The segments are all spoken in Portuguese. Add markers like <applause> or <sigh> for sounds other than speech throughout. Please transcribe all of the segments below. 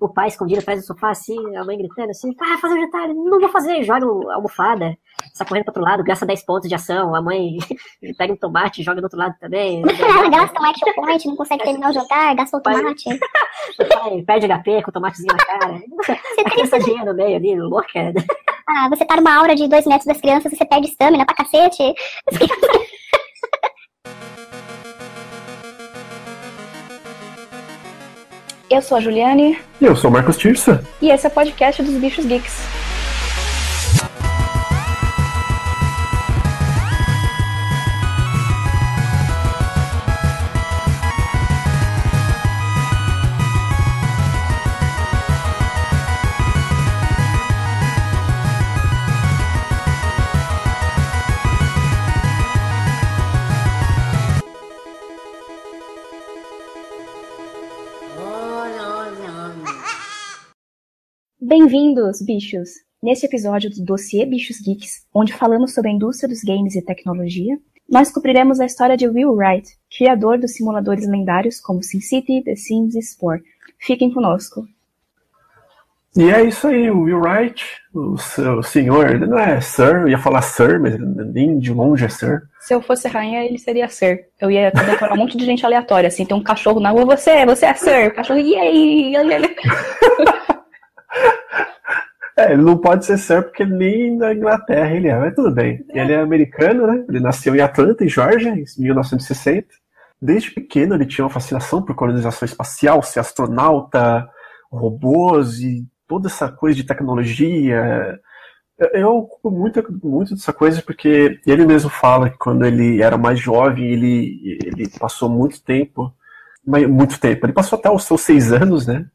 o pai escondido atrás do sofá, assim, a mãe gritando assim, ah, fazer o jantar, não vou fazer, joga a almofada, sai correndo pro outro lado, gasta 10 pontos de ação, a mãe <laughs> pega um tomate, joga do outro lado também. Ela <laughs> gasta mais chocolate, não consegue terminar o jantar, gasta o tomate. O pai perde HP com o tomatezinho na cara. Você a criança gênia no meio ali, louca. Ah, você tá numa aura de dois metros das crianças, você perde estamina pra cacete. <laughs> Eu sou a Juliane. E eu sou o Marcos Tirsa. E esse é o podcast dos Bichos Geeks. Bem-vindos, bichos! Neste episódio do Dossiê Bichos Geeks, onde falamos sobre a indústria dos games e tecnologia, nós cobriremos a história de Will Wright, criador dos simuladores lendários como SimCity, The Sims e Spore. Fiquem conosco. E é isso aí, o Will Wright, o, o senhor, ele não é Sir, eu ia falar Sir, mas nem de longe é Sir. Se eu fosse rainha, ele seria Sir. Eu ia decorar um monte de gente aleatória, assim, tem um cachorro na rua, você, você é Sir, o cachorro, e aí? <laughs> É, ele não pode ser Sir porque nem da Inglaterra ele é, mas tudo bem. É. Ele é americano, né? Ele nasceu em Atlanta, em Georgia, em 1960. Desde pequeno ele tinha uma fascinação por colonização espacial, ser astronauta, robôs e toda essa coisa de tecnologia. Eu ocupo muito, muito dessa coisa porque ele mesmo fala que quando ele era mais jovem, ele, ele passou muito tempo, muito tempo, ele passou até os seus seis anos, né?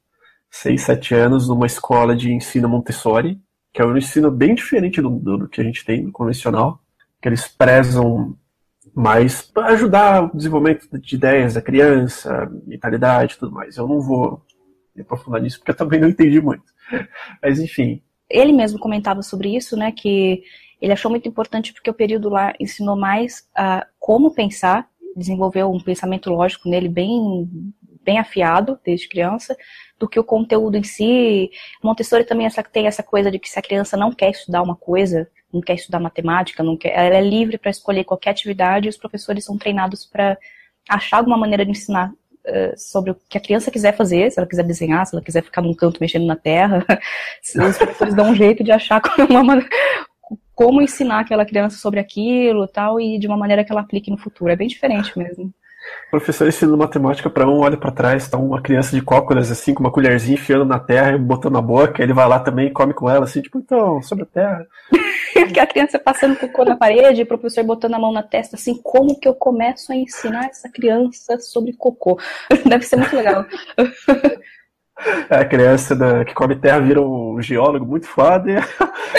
6, 7 anos numa escola de ensino Montessori, que é um ensino bem diferente do, do, que a gente tem no convencional, que eles prezam mais para ajudar o desenvolvimento de ideias da criança, mentalidade e tudo mais. Eu não vou me aprofundar nisso porque eu também não entendi muito. <laughs> Mas enfim. Ele mesmo comentava sobre isso, né, que ele achou muito importante porque o período lá ensinou mais a como pensar, desenvolveu um pensamento lógico nele bem bem afiado desde criança, do que o conteúdo em si. Montessori também essa, tem essa coisa de que se a criança não quer estudar uma coisa, não quer estudar matemática, não quer, ela é livre para escolher qualquer atividade e os professores são treinados para achar alguma maneira de ensinar uh, sobre o que a criança quiser fazer, se ela quiser desenhar, se ela quiser ficar num canto mexendo na terra, <laughs> os professores dão um jeito de achar <laughs> uma, como ensinar aquela criança sobre aquilo tal e de uma maneira que ela aplique no futuro. É bem diferente mesmo. Professor ensinando matemática para um, olha para trás, tá uma criança de cócoras, assim, com uma colherzinha enfiando na terra e botando na boca, ele vai lá também e come com ela, assim, tipo, então, sobre a terra. <laughs> a criança passando cocô na parede, o professor botando a mão na testa, assim, como que eu começo a ensinar essa criança sobre cocô? Deve ser muito legal. <laughs> A criança da, que come terra vira um geólogo muito foda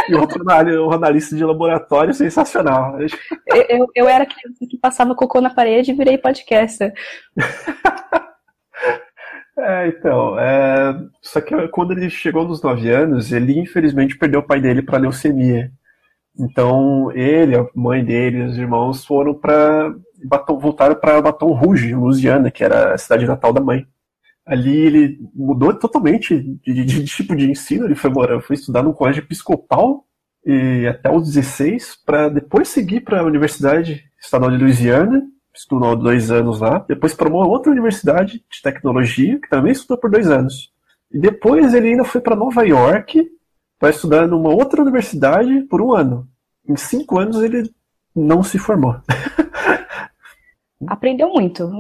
e, outro <laughs> um analista de laboratório sensacional. Eu, eu, eu era criança que passava cocô na parede e virei podcaster. <laughs> É, então, é... só que quando ele chegou nos 9 anos, ele infelizmente perdeu o pai dele para leucemia. Então, ele, a mãe dele, os irmãos foram para voltaram para Baton Rouge, Louisiana, que era a cidade natal da mãe ali ele mudou totalmente de, de, de, tipo de ensino. Ele foi, foi estudar num colégio episcopal e até os 16, para depois seguir para a Universidade Estadual de Louisiana, estudou dois anos lá, depois para uma outra universidade de tecnologia, que também estudou por dois anos. E depois ele ainda foi para Nova York para estudar numa outra universidade por um ano. Em cinco anos ele não se formou. <laughs> Aprendeu muito,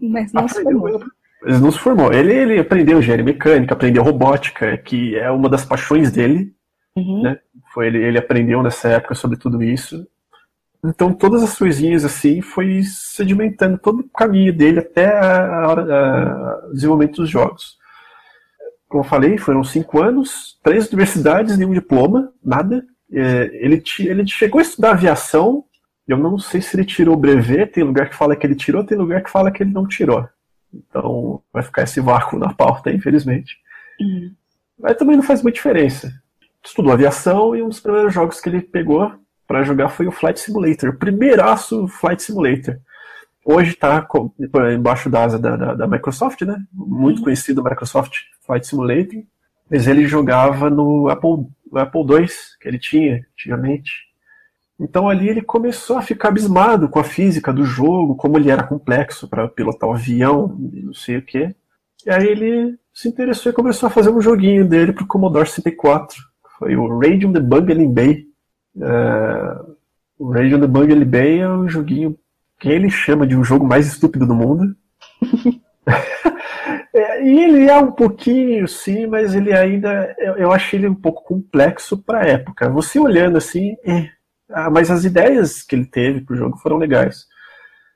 mas não Aprendeu se formou. Muito. Ele não se formou. Ele, ele aprendeu engenharia mecânica, aprendeu robótica, que é uma das paixões dele. Uhum. Né? Foi ele, ele aprendeu nessa época sobre tudo isso. Então todas as coisinhas assim foi sedimentando todo o caminho dele até a hora do desenvolvimento dos jogos. Como eu falei, foram cinco anos, três universidades, nenhum diploma, nada. É, ele, ele chegou a estudar aviação. Eu não sei se ele tirou o brevet, tem lugar que fala que ele tirou, tem lugar que fala que ele não tirou. Então vai ficar esse vácuo na pauta, infelizmente. Uhum. Mas também não faz muita diferença. Estudou aviação e um dos primeiros jogos que ele pegou para jogar foi o Flight Simulator. O primeiraço Flight Simulator. hoje está embaixo da asa da, da, da, Microsoft, né? Muito uhum. conhecido Microsoft Flight Simulator. Mas ele jogava no Apple, no Apple II, que ele tinha antigamente. Então ali ele começou a ficar abismado com a física do jogo, como ele era complexo para pilotar o um avião, não sei o que. E aí ele se interessou e começou a fazer um joguinho dele para o Commodore 64. Foi o Radium the Bungling Bay. Uh, o Radium the Bungling Bay é um joguinho que ele chama de um jogo mais estúpido do mundo. <laughs> é, e ele é um pouquinho, sim, mas ele ainda. Eu, eu acho ele um pouco complexo para a época. Você olhando assim, é, mas as ideias que ele teve pro jogo foram legais.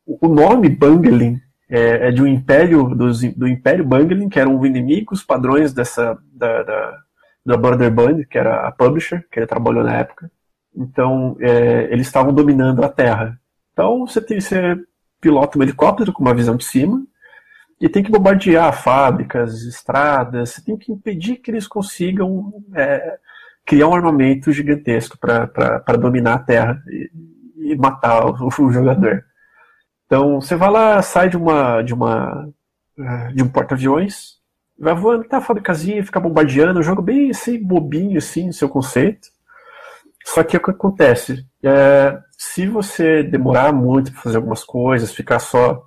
O nome Bungling é, é de um império dos, do Império Bungling, que eram inimigos padrões dessa da, da, da Border Band, que era a publisher que ele trabalhou na época. Então é, eles estavam dominando a Terra. Então você tem você pilota um helicóptero com uma visão de cima e tem que bombardear fábricas, estradas. Você tem que impedir que eles consigam é, criar um armamento gigantesco para dominar a Terra e, e matar o, <laughs> o, jogador. Então você vai lá, sai de uma de uma é, de um porta-aviões, vai voando a fabricazinha, fica bombardeando, um jogo bem assim bobinho assim, seu conceito. Só que o que acontece? É, se você demorar muito para fazer algumas coisas, ficar só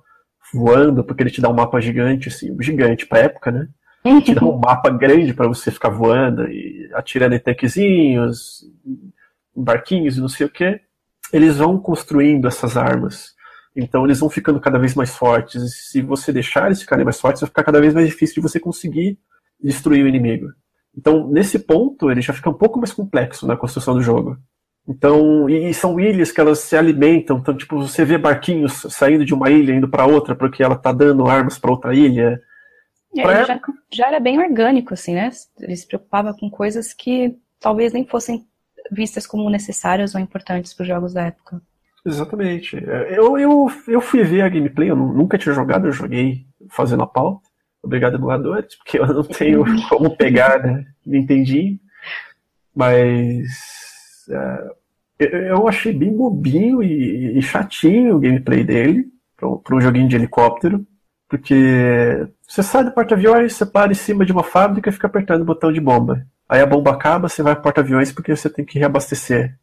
voando, porque ele te dá um mapa gigante, assim, gigante para época, né? Te dá um mapa grande para você ficar voando e atirando em tanquezinhos, em barquinhos e não sei o que. Eles vão construindo essas armas. Então eles vão ficando cada vez mais fortes. E se você deixar eles ficarem mais fortes, vai ficar cada vez mais difícil de você conseguir destruir o inimigo. Então, nesse ponto, ele já fica um pouco mais complexo na construção do jogo. Então, e, são ilhas que elas se alimentam, então, tipo, você vê barquinhos saindo de uma ilha indo para outra porque ela tá dando armas para outra ilha. Pra... já, já, era bem orgânico, assim, né? Ele se preocupava com coisas que talvez nem fossem vistas como necessárias ou importantes para os jogos da época. Exatamente. É, eu, eu, eu fui ver a gameplay, eu nunca tinha jogado, eu joguei fazendo a pauta. Obrigado, emuladores, porque eu não tenho <laughs> como pegar, né? entendi. Mas é, eu achei bem bobinho e, e chatinho o gameplay dele para um joguinho de helicóptero. Porque você sai do porta-aviões, você para em cima de uma fábrica e fica apertando o botão de bomba. Aí a bomba acaba, você vai para porta-aviões porque você tem que reabastecer.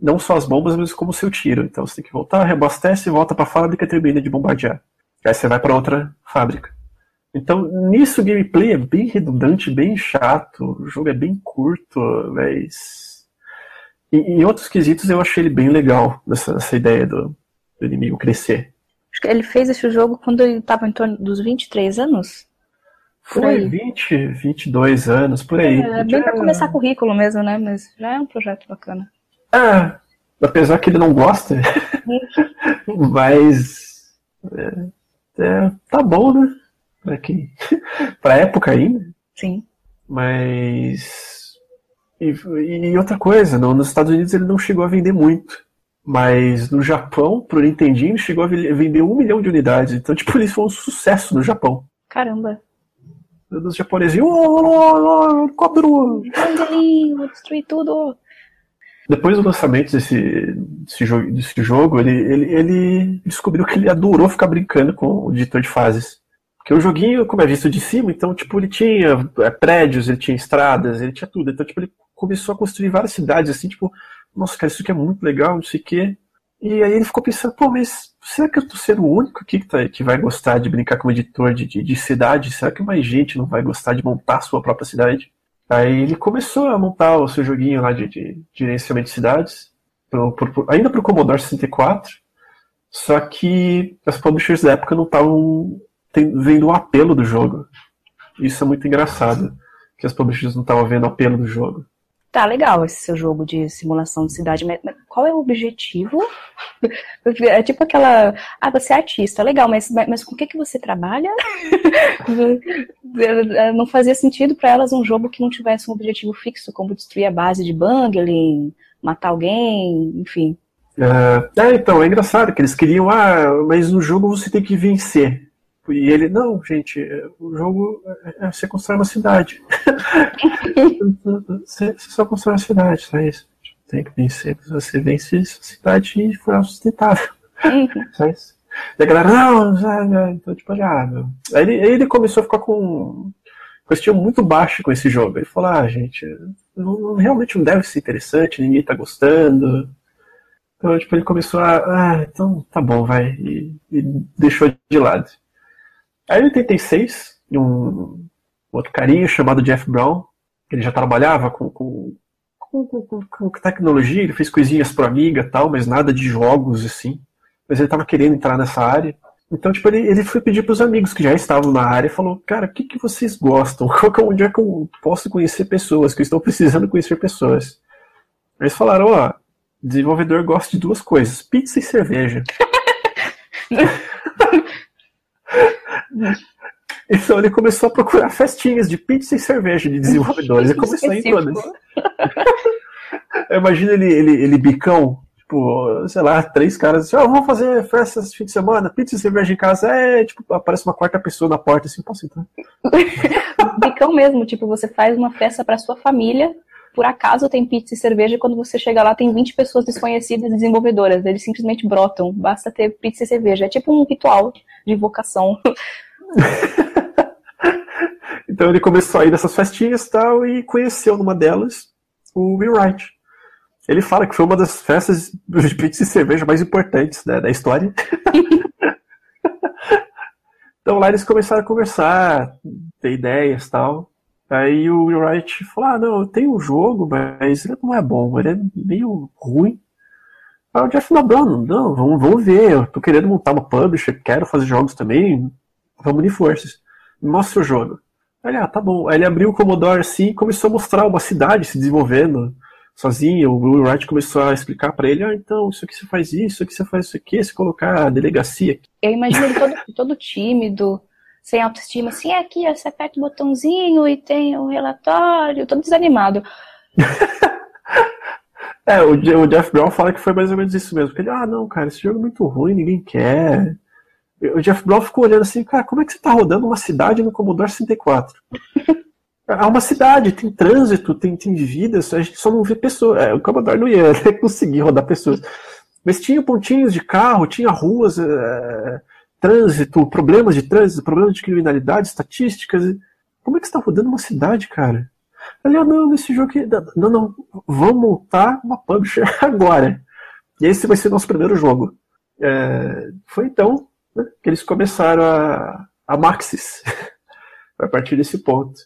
Não só as bombas, mas como o seu tiro. Então você tem que voltar, reabastece, volta para a fábrica e termina de bombardear. Aí você vai para outra fábrica. Então, nisso o gameplay é bem redundante, bem chato, o jogo é bem curto, mas. Em, outros quesitos eu achei ele bem legal, essa, essa ideia do, do inimigo crescer. Ele fez esse jogo quando ele estava em torno dos 23 anos? Por Foi aí. 20, 22 anos, por aí. É, bem para começar currículo mesmo, né? Mas já é um projeto bacana. É, apesar que ele não gosta, <laughs> mas é, é, tá bom, né? Pra, quem, <laughs> pra época ainda. Sim. Mas. E, e outra coisa, no, nos Estados Unidos ele não chegou a vender muito. Mas no Japão, pro Nintendinho, chegou a vender um milhão de unidades. Então, tipo, ele foi um sucesso no Japão. Caramba. Dos japoneses, oh, helicóptero! vou destruir tudo! Depois do lançamento desse, desse, jogo, desse jogo ele, ele, ele descobriu que ele adorou ficar brincando com o editor de fases. Porque o joguinho, como é visto de cima, então, tipo, ele tinha é, prédios, ele tinha estradas, ele tinha tudo. Então, tipo, ele começou a construir várias cidades, assim, tipo, nossa, cara, isso aqui é muito legal, não sei o quê. E aí ele ficou pensando, pô, mas será que eu tô sendo o único aqui que, tá, que vai gostar de brincar como editor de, de, de, cidade? Será que mais gente não vai gostar de montar a sua própria cidade? Aí ele começou a montar o seu joguinho lá de, de, gerenciamento de cidades, pro, pro, ainda pro Commodore 64, só que as publishers da época não estavam vendo o apelo do jogo. Isso é muito engraçado, que as publishers não estavam vendo o apelo do jogo. Tá legal esse seu jogo de simulação de cidade, mas, qual é o objetivo? <laughs> É tipo aquela. Ah, você é artista, legal, mas, mas com o que, que você trabalha? <laughs> não fazia sentido para elas um jogo que não tivesse um objetivo fixo, como destruir a base de bungling, matar alguém, enfim. É, é, então, é engraçado que eles queriam, ah, mas no jogo você tem que vencer. E ele, não, gente, o jogo é, é você constrói uma cidade. <laughs> você, você, só constrói uma cidade, só isso. Tem que vencer. Se você vence a cidade e for sustentável. Uhum. Só isso. E a galera, não, já, já. Então, tipo, já. Aí ele, aí ele começou a ficar com questão muito baixo com esse jogo. Ele falou, ah, gente, não, não- realmente não deve ser interessante, ninguém tá gostando. Então, tipo, ele começou a, ah, então tá bom, vai. E, e deixou de lado. Aí em 86, um outro carinha chamado Jeff Brown, ele já trabalhava com, com, com, com- com tecnologia, ele fez coisinhas pro Amiga tal, mas nada de jogos assim. Mas ele tava querendo entrar nessa área. Então, tipo, ele, ele foi pedir pros amigos que já estavam na área e falou, cara, o que, que vocês gostam? <laughs> É onde é que eu posso conhecer pessoas? Que eu estou precisando conhecer pessoas. Eles falaram, ó, desenvolvedor gosta de duas coisas, pizza e cerveja. <laughs> <laughs> Então ele começou a procurar festinhas de pizza e cerveja de desenvolvedores e começou em todas. <laughs> Eu imagino ele, ele, ele bicão, tipo, sei lá, três caras assim, ó, vamos fazer festa esse fim de semana, pizza e cerveja em casa, é, tipo, aparece uma quarta pessoa na porta assim, posso entrar? <laughs> Bicão mesmo, tipo, você faz uma festa pra sua família, por acaso tem pizza e cerveja, e quando você chega lá tem 20 pessoas desconhecidas desenvolvedoras, eles simplesmente brotam, basta ter pizza e cerveja. É tipo um ritual de invocação. <laughs> Então ele começou a ir nessas festinhas e tal, e conheceu numa delas o Will Wright. Ele fala que foi uma das festas de pizza e cerveja mais importantes né, da história. <laughs> então lá eles começaram a conversar, ter ideias e tal. Aí o Wright falou: Ah, não, tenho um jogo, mas ele não é bom, ele é meio ruim. Aí o Jeff não, não, vamos, vamos ver, eu tô querendo montar uma publisher, quero fazer jogos também, vamos unir forças. Mostra o jogo. Aí ele, ah, tá bom. Aí ele abriu o Commodore assim e começou a mostrar uma cidade se desenvolvendo sozinho. O Wright começou a explicar pra ele, ah, então, isso aqui você faz isso, isso aqui você faz isso aqui, se colocar a delegacia. Eu imagino ele todo, todo tímido, sem autoestima, assim, é aqui, você aperta o botãozinho e tem o relatório, todo desanimado. <laughs> É, o, Je- o Jeff Brown fala que foi mais ou menos isso mesmo. Ele, ah, não, cara, esse jogo é muito ruim, ninguém quer. O Jeff Brown ficou olhando assim, cara, como é que você tá rodando uma cidade no Commodore 64? <laughs> É uma cidade, tem trânsito, tem, tem vidas, a gente só não vê pessoas. É, o Commodore não ia <laughs> conseguir rodar pessoas. Mas tinha pontinhos de carro, tinha ruas, é, trânsito, problemas de trânsito, problemas de criminalidade, estatísticas. Como é que você tá rodando uma cidade, cara? Ele, ah, não, nesse jogo aqui. Não, não, vamos montar uma publisher <laughs> agora. E esse vai ser nosso primeiro jogo. É, foi então né, que eles começaram a, a Maxis. <laughs> a partir desse ponto.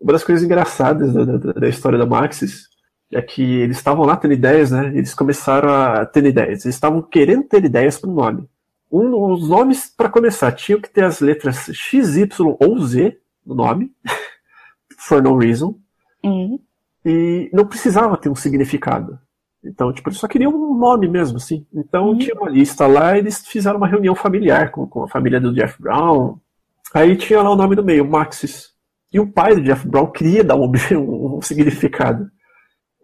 Uma das coisas engraçadas da, da, da história da Maxis é que eles estavam lá tendo ideias, né? Eles começaram a ter ideias. Eles estavam querendo ter ideias para o nome. Um, os nomes, para começar, tinham que ter as letras X, Y ou Z no nome, <laughs> for no reason, Hum. e não precisava ter um significado. Então, tipo, eles só queriam um nome mesmo, assim. Então Uhum. tinha uma lista lá, eles fizeram uma reunião familiar com, com a família do Jeff Brown. Aí tinha lá o nome no meio, Maxis. E o pai do Jeff Brown queria dar um, <laughs> um significado.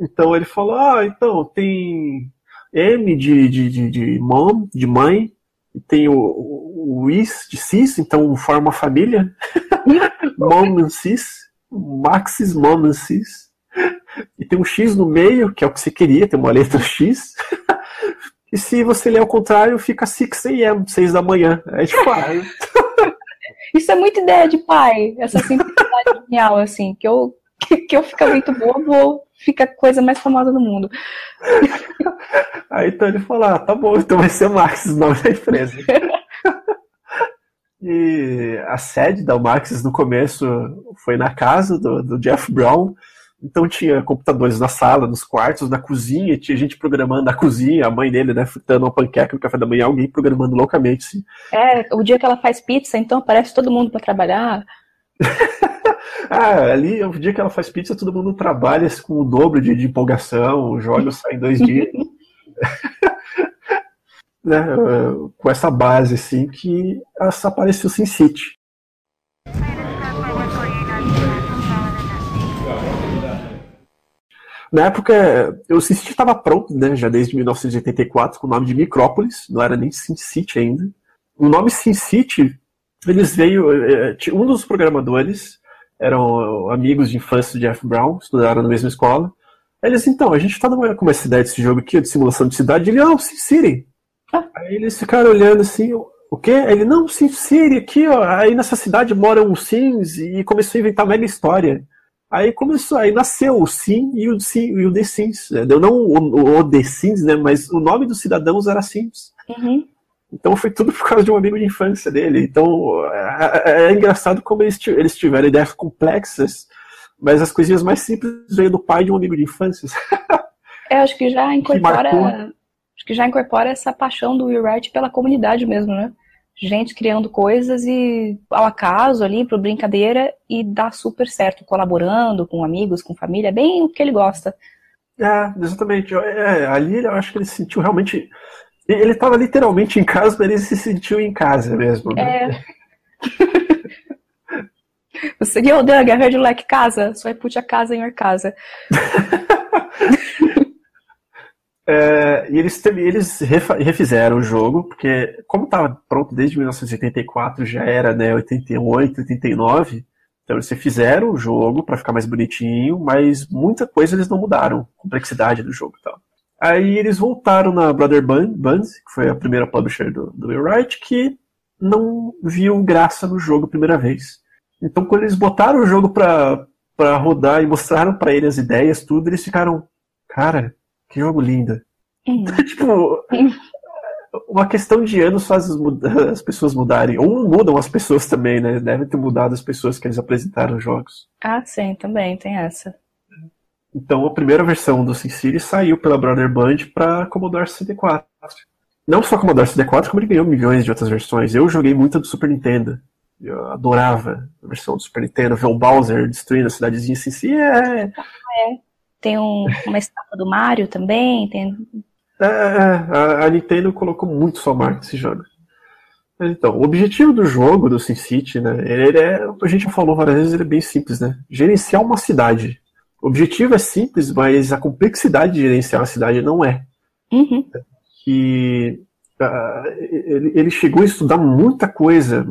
Então ele falou, ah, então tem M de, de, de, de mom, de mãe, e tem o, o, o is de cis, então forma uma família. <laughs> mom and cis, Maxis, mom and cis. E tem um X no meio, que é o que você queria, tem uma letra X. E se você ler ao contrário, fica 6 a.m., 6 da manhã. Aí tipo, ah, Isso é muita ideia de pai, essa simplicidade genial, assim, que eu, <laughs> que, que eu fico muito bobo, fica a coisa mais famosa do mundo. <laughs> Aí então ele falou, ah, tá bom, então vai ser Maxis o nome da empresa. <laughs> e a sede da Maxis no começo foi na casa do, do Jeff Brown. Então tinha computadores na sala, nos quartos, na cozinha, tinha gente programando na cozinha, a mãe dele, né, fritando uma panqueca no café da manhã, alguém programando loucamente. Assim. É, o dia que ela faz pizza, então aparece todo mundo para trabalhar. <laughs> ah, ali é o dia que ela faz pizza, todo mundo trabalha com o dobro de, de empolgação, o jogo <laughs> sai em dois dias. <laughs> né, com essa base, assim, que essa apareceu Sin City. Na época, o Sin City estava pronto, né, já desde 1984, com o nome de Micrópolis, não era nem Sin City ainda. O nome Sin City, eles veio, um dos programadores eram amigos de infância do Jeff Brown, estudaram na mesma escola. Eles, então, a gente tá numa, com essa ideia desse jogo aqui, de simulação de cidade. Ele, ah, Sin City. Ah. Aí eles ficaram olhando assim, O quê? Ele, não, Sim City, aqui, ó, aí nessa cidade moram os Sims e começou a inventar mega história. Aí começou, aí nasceu o Sim e o, Sim, e o The Sims. Não o, o The Sims, né? Mas o nome dos cidadãos era Sims. Uhum. Então foi tudo por causa de um amigo de infância dele. Então é, é, é engraçado como eles, eles tiveram ideias complexas, mas as coisinhas mais simples veio do pai de um amigo de infância. É, acho que já <laughs> incorpora. Que acho que já incorpora essa paixão do Will Wright pela comunidade mesmo, né? Gente criando coisas e ao acaso ali, por brincadeira, e dá super certo, colaborando com amigos, com família, é bem o que ele gosta. É, exatamente. É, ali eu acho que ele se sentiu realmente ele estava literalmente em casa, mas ele se sentiu em casa mesmo. Né? É. <laughs> Você viu the guerra de leque casa? Só put a casa em your casa. <laughs> é, e eles, eles refizeram o jogo, porque como estava pronto desde 1984, já era né, 88, 89, então eles refizeram o jogo para ficar mais bonitinho, mas muita coisa eles não mudaram, complexidade do jogo e tal. Aí eles voltaram na Brother Band, Band que foi a primeira publisher do, do Wright, que não viu graça no jogo a primeira vez. Então, quando eles botaram o jogo pra, pra rodar e mostraram para ele as ideias, tudo, eles ficaram, cara, que jogo lindo. Uhum. <laughs> tipo, uma questão de anos faz as, as, pessoas mudarem. Ou mudam as pessoas também, né? Devem ter mudado as pessoas que eles apresentaram os jogos. Ah, sim, também tem essa. Então a primeira versão do SimCity saiu pela Brother Band para Commodore 64. Não só Commodore 64, como ele ganhou milhões de outras versões. Eu joguei muita do Super Nintendo. Eu adorava a versão do Super Nintendo, ver o Bowser destruindo a cidadezinha SimCity. É... é. Tem um, uma estátua do Mario também. Tem... É, é, a, a, Nintendo colocou muito sua marca nesse jogo. Então, o objetivo do jogo, do SimCity, né, ele é, a gente já falou várias vezes, ele é bem simples, né? Gerenciar uma cidade. O objetivo é simples, mas a complexidade de gerenciar a cidade não é. Uhum. Que uh, ele, ele, chegou a estudar muita coisa,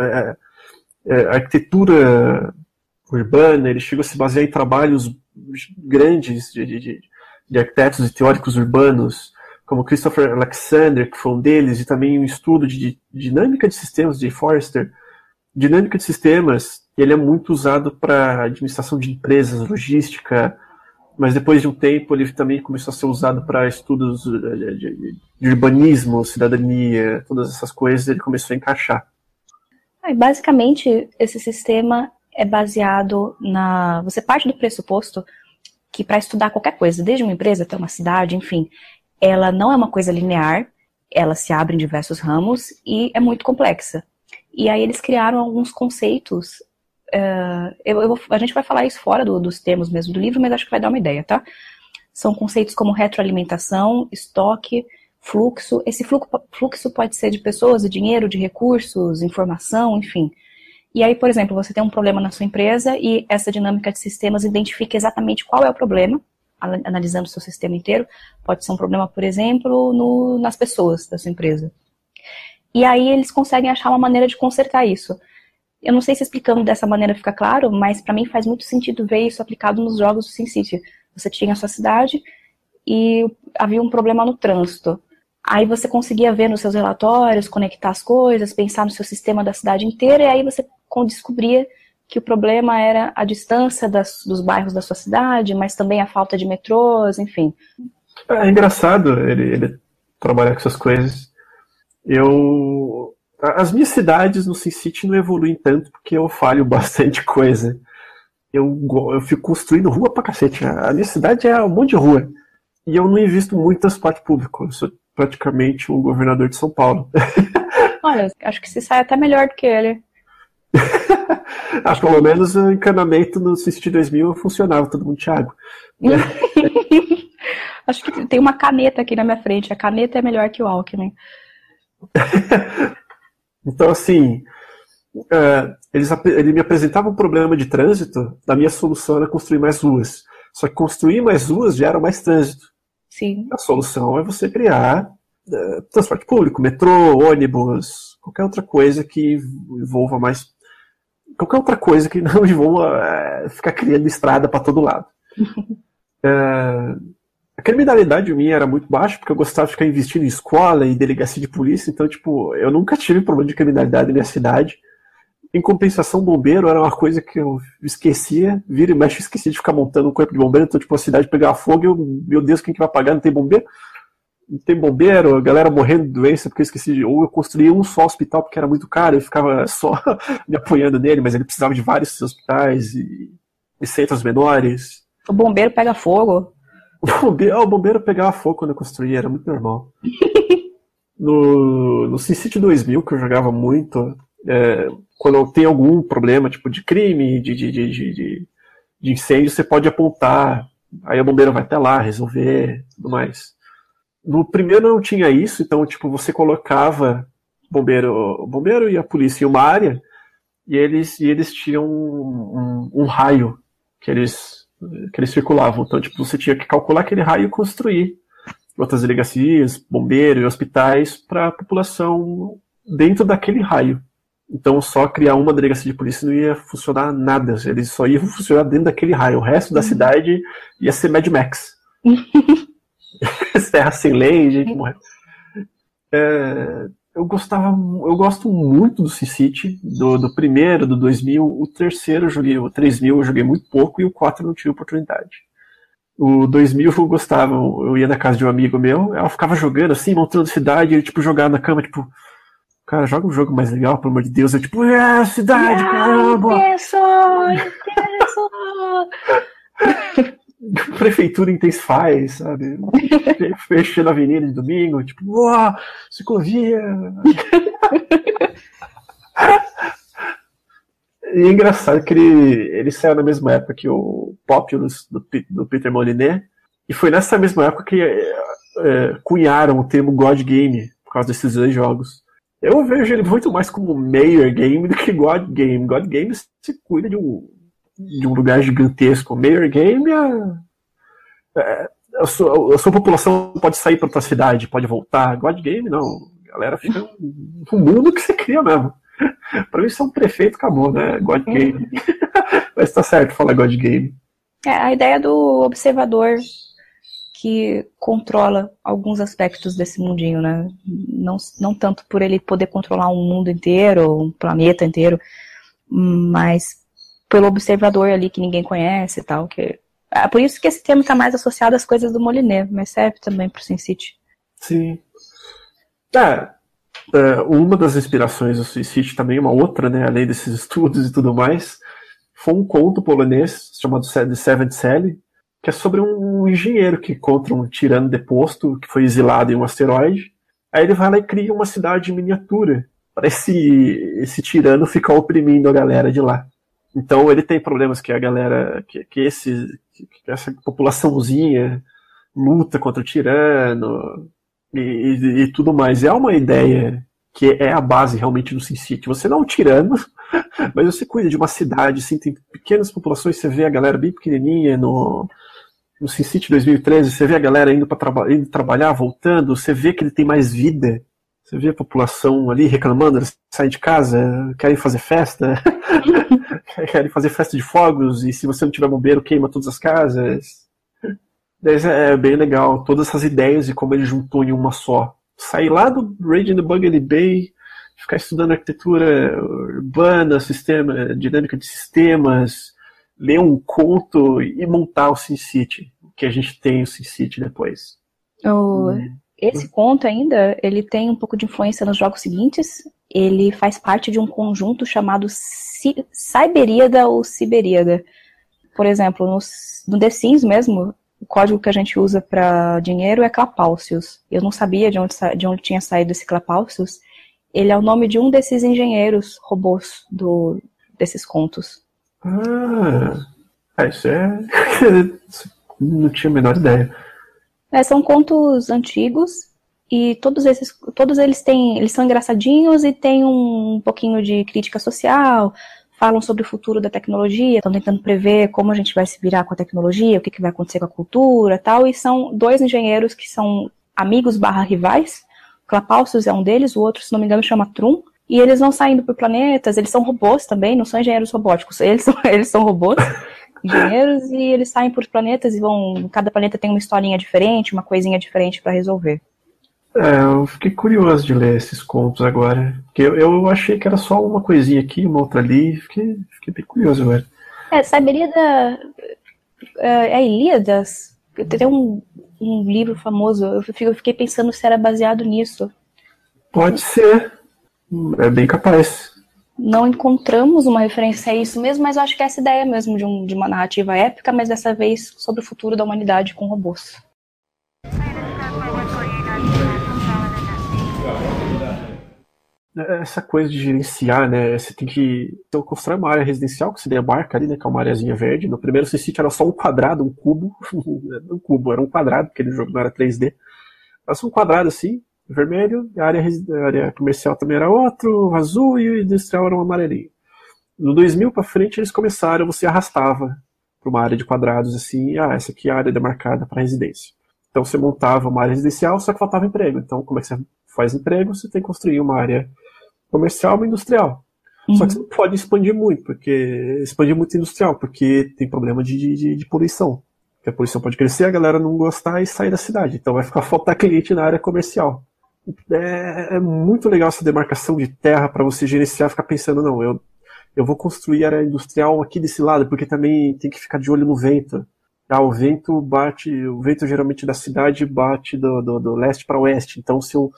é, é, arquitetura urbana, ele chegou a se basear em trabalhos grandes de, de, de arquitetos e teóricos urbanos, como Christopher Alexander, que foi um deles, e também um estudo de, de dinâmica de sistemas de Forrester. Dinâmica de sistemas ele é muito usado para administração de empresas, logística, mas depois de um tempo ele também começou a ser usado para estudos de, de, de, urbanismo, cidadania, todas essas coisas, ele começou a encaixar. Ah, basicamente, esse sistema é baseado na. Você parte do pressuposto que para estudar qualquer coisa, desde uma empresa até uma cidade, enfim, ela não é uma coisa linear, ela se abre em diversos ramos e é muito complexa. E aí eles criaram alguns conceitos Uh, eu, eu, a gente vai falar isso fora do, dos termos mesmo do livro, mas acho que vai dar uma ideia, tá? São conceitos como retroalimentação, estoque, fluxo. Esse fluxo, pode ser de pessoas, de dinheiro, de recursos, informação, enfim. E aí, por exemplo, você tem um problema na sua empresa e essa dinâmica de sistemas identifica exatamente qual é o problema, analisando o seu sistema inteiro. Pode ser um problema, por exemplo, no, nas pessoas da sua empresa. E aí eles conseguem achar uma maneira de consertar isso. Eu não sei se explicando dessa maneira fica claro, mas para mim faz muito sentido ver isso aplicado nos jogos do SimCity. Você tinha a sua cidade e havia um problema no trânsito. Aí você conseguia ver nos seus relatórios, conectar as coisas, pensar no seu sistema da cidade inteira, e aí você descobria que o problema era a distância das, dos bairros da sua cidade, mas também a falta de metrôs, enfim. É, é engraçado ele, ele trabalhar com essas coisas. Eu as minhas cidades no SimCity não evoluem tanto porque eu falho <laughs> bastante coisa. Eu, eu fico construindo rua pra cacete. A minha cidade é um monte de rua. E eu não invisto muito no transporte público. Eu sou praticamente um governador de São Paulo. <laughs> Olha, acho que se sai até melhor do que ele. acho <laughs> que pelo menos o encanamento no SimCity 2000 funcionava, todo mundo Thiago. acho que tem uma caneta aqui na minha frente. A caneta é melhor que o Alckmin. <laughs> Então, assim, é, eles, ele me apresentava um problema de trânsito, a minha solução era construir mais ruas. Só que construir mais ruas gera mais trânsito. Sim. A solução é você criar é, transporte público, metrô, ônibus, qualquer outra coisa que envolva mais. Qualquer outra coisa que <laughs> não envolva é, ficar criando estrada para todo lado. é, <laughs> criminalidade minha era muito baixa, porque eu gostava de ficar investindo em escola e delegacia de polícia, então, tipo, eu nunca tive problema de criminalidade na minha cidade. Em compensação, bombeiro era uma coisa que eu esquecia, vira e mexe, eu esqueci de ficar montando um corpo de bombeiro, então, tipo, a cidade pegava fogo e eu, meu Deus, quem que vai pagar? Não tem bombeiro? Não tem bombeiro, a galera morrendo de doença porque eu esqueci de. Ou eu construía um só hospital porque era muito caro, eu ficava só <laughs> me apoiando nele, mas ele precisava de vários hospitais e, e centros menores. O bombeiro pega fogo. O bombeiro, o bombeiro pegava fogo quando eu construía, era muito normal. <laughs> no, no SimCity 2000, que eu jogava muito, é, quando tem algum problema, tipo de crime, de, de, de, de, incêndio, você pode apontar, aí a bombeira vai até lá resolver tudo mais. No primeiro não tinha isso, então tipo você colocava bombeiro, o bombeiro e a polícia em uma área e eles e eles tinham um, um, um raio que eles que eles circulavam. Então tipo você tinha que calcular aquele raio e construir outras delegacias, bombeiro e hospitais para a população dentro daquele raio. Então só criar uma delegacia de polícia não ia funcionar nada. Eles só iam funcionar dentro daquele raio. O resto da cidade ia ser Mad Max. <laughs> <laughs> Terra sem lei, gente morrendo. É, eu gostava, eu gosto muito do SimCity, do, do primeiro, do 2000. O terceiro eu joguei, o 3000 eu joguei muito pouco e o 4 não tive oportunidade. O 2000 eu gostava, eu ia na casa de um amigo meu, ela ficava jogando assim, montando cidade, e tipo, jogar na cama, tipo, Cara, joga um jogo mais legal, pelo amor de Deus. Eu tipo, é, cidade, ah, caramba! Intenso, intenso. <laughs> <laughs> Prefeitura intensify, sabe? <laughs> Fechando a avenida de domingo, tipo, uau, ciclovia! e é engraçado que ele, ele saiu na mesma época que o Populous do, do Peter Moliné, e foi nessa mesma época que é, cunharam o termo God Game por causa desses dois jogos. Eu vejo ele muito mais como Mayor Game do que God Game. God Game se cuida de um, de um lugar gigantesco. Mayor Game é, é, a, sua, a sua população pode sair para outra cidade, pode voltar. God Game não. A galera fica no mundo que você cria mesmo. <laughs> Pra mim, isso é um prefeito, acabou, né? God Game. <laughs> Mas tá certo falar God Game. É, a ideia do observador que controla alguns aspectos desse mundinho, né? Não, não tanto por ele poder controlar um mundo inteiro, um planeta inteiro, mas pelo observador ali que ninguém conhece e tal. Que... É por isso que esse termo está mais associado às coisas do Moliné, mas serve também para o SimCity. Sim. É, é, uma das inspirações do SimCity também, uma outra, né, além desses estudos e tudo mais, foi um conto polonês chamado The Seventh Cell, que é sobre um engenheiro que encontra um tirano deposto que foi exilado em um asteroide. Aí ele vai lá e cria uma cidade miniatura para esse, esse tirano ficar oprimindo a galera de lá. Então ele tem problemas que a galera, que, que, esse, que essa populaçãozinha luta contra o tirano e, e, e, tudo mais. É uma ideia que é a base realmente do SimCity. Você não é um tirano, <laughs> mas você cuida de uma cidade, assim, tem pequenas populações, você vê a galera bem pequenininha no, no SimCity 2013, você vê a galera indo para traba indo trabalhar, voltando, você vê que ele tem mais vida. Você vê a população ali reclamando, eles saem de casa, querem fazer festa, <laughs> querem fazer festa de fogos, e se você não tiver bombeiro, queima todas as casas. É, é bem legal, todas essas ideias e como ele juntou em uma só. Sair lá do Raging the Bug Bay, ficar estudando arquitetura urbana, sistema, dinâmica de sistemas, ler um conto e montar o SimCity, que a gente tem o SimCity depois. O, hum. Esse conto ainda, ele tem um pouco de influência nos jogos seguintes. Ele faz parte de um conjunto chamado Cyberíada ou Siberíada. Por exemplo, no, no The Sims mesmo, o código que a gente usa para dinheiro é Clapaucius. Eu não sabia de onde, de onde tinha saído esse Clapaucius. Ele é o nome de um desses engenheiros robôs do, desses contos. Ah, isso é. <laughs> não tinha a menor ideia. É, são contos antigos e todos esses, todos eles têm, eles são engraçadinhos e têm um pouquinho de crítica social, falam sobre o futuro da tecnologia, estão tentando prever como a gente vai se virar com a tecnologia, o que, que vai acontecer com a cultura, tal. E são dois engenheiros que são amigos barra rivais. Clapaucius é um deles, o outro, se não me engano, chama Trum. E eles vão saindo por planetas, eles são robôs também, não são engenheiros robóticos, eles são, <laughs> eles são robôs. Engenheiros e eles saem por planetas e vão. Cada planeta tem uma historinha diferente, uma coisinha diferente para resolver. É, eu fiquei curioso de ler esses contos agora. Porque eu, eu achei que era só uma coisinha aqui, uma outra ali. Fiquei, fiquei bem curioso agora. É, saberia da. É, é Ilíadas? Tem um, um livro famoso, eu fiquei pensando se era baseado nisso. Pode ser. É bem capaz. Não encontramos uma referência a isso mesmo, mas eu acho que é essa ideia mesmo de, um, de uma narrativa épica, mas dessa vez sobre o futuro da humanidade com robôs. essa coisa de gerenciar, né? Você tem que então, construir uma área residencial, que se demarca ali, né? Que é uma areazinha verde. No primeiro SimCity era só um quadrado, um cubo. <laughs> um cubo, era um quadrado, porque o jogo não era 3D. Era só um quadrado assim, vermelho, a área, a área comercial também era outro, azul, e o industrial era um amarelinho. No 2000 para frente eles começaram, você arrastava para uma área de quadrados assim, ah, essa aqui é a área demarcada para residência. Então você montava uma área residencial, só que faltava emprego. Então, como é que você faz emprego? Você tem que construir uma área comercial e industrial. Uhum. Só que você não pode expandir muito, porque expandir muito industrial, porque tem problema de, de, de poluição. Porque a poluição pode crescer, a galera não gostar e sair da cidade. Então vai ficar faltar cliente na área comercial. É, é muito legal essa demarcação de terra para você gerenciar, ficar pensando, não, eu, eu vou construir área industrial aqui desse lado, porque também tem que ficar de olho no vento. Ah, o vento bate, o vento geralmente da cidade bate do, do, do leste para oeste. Então, se eu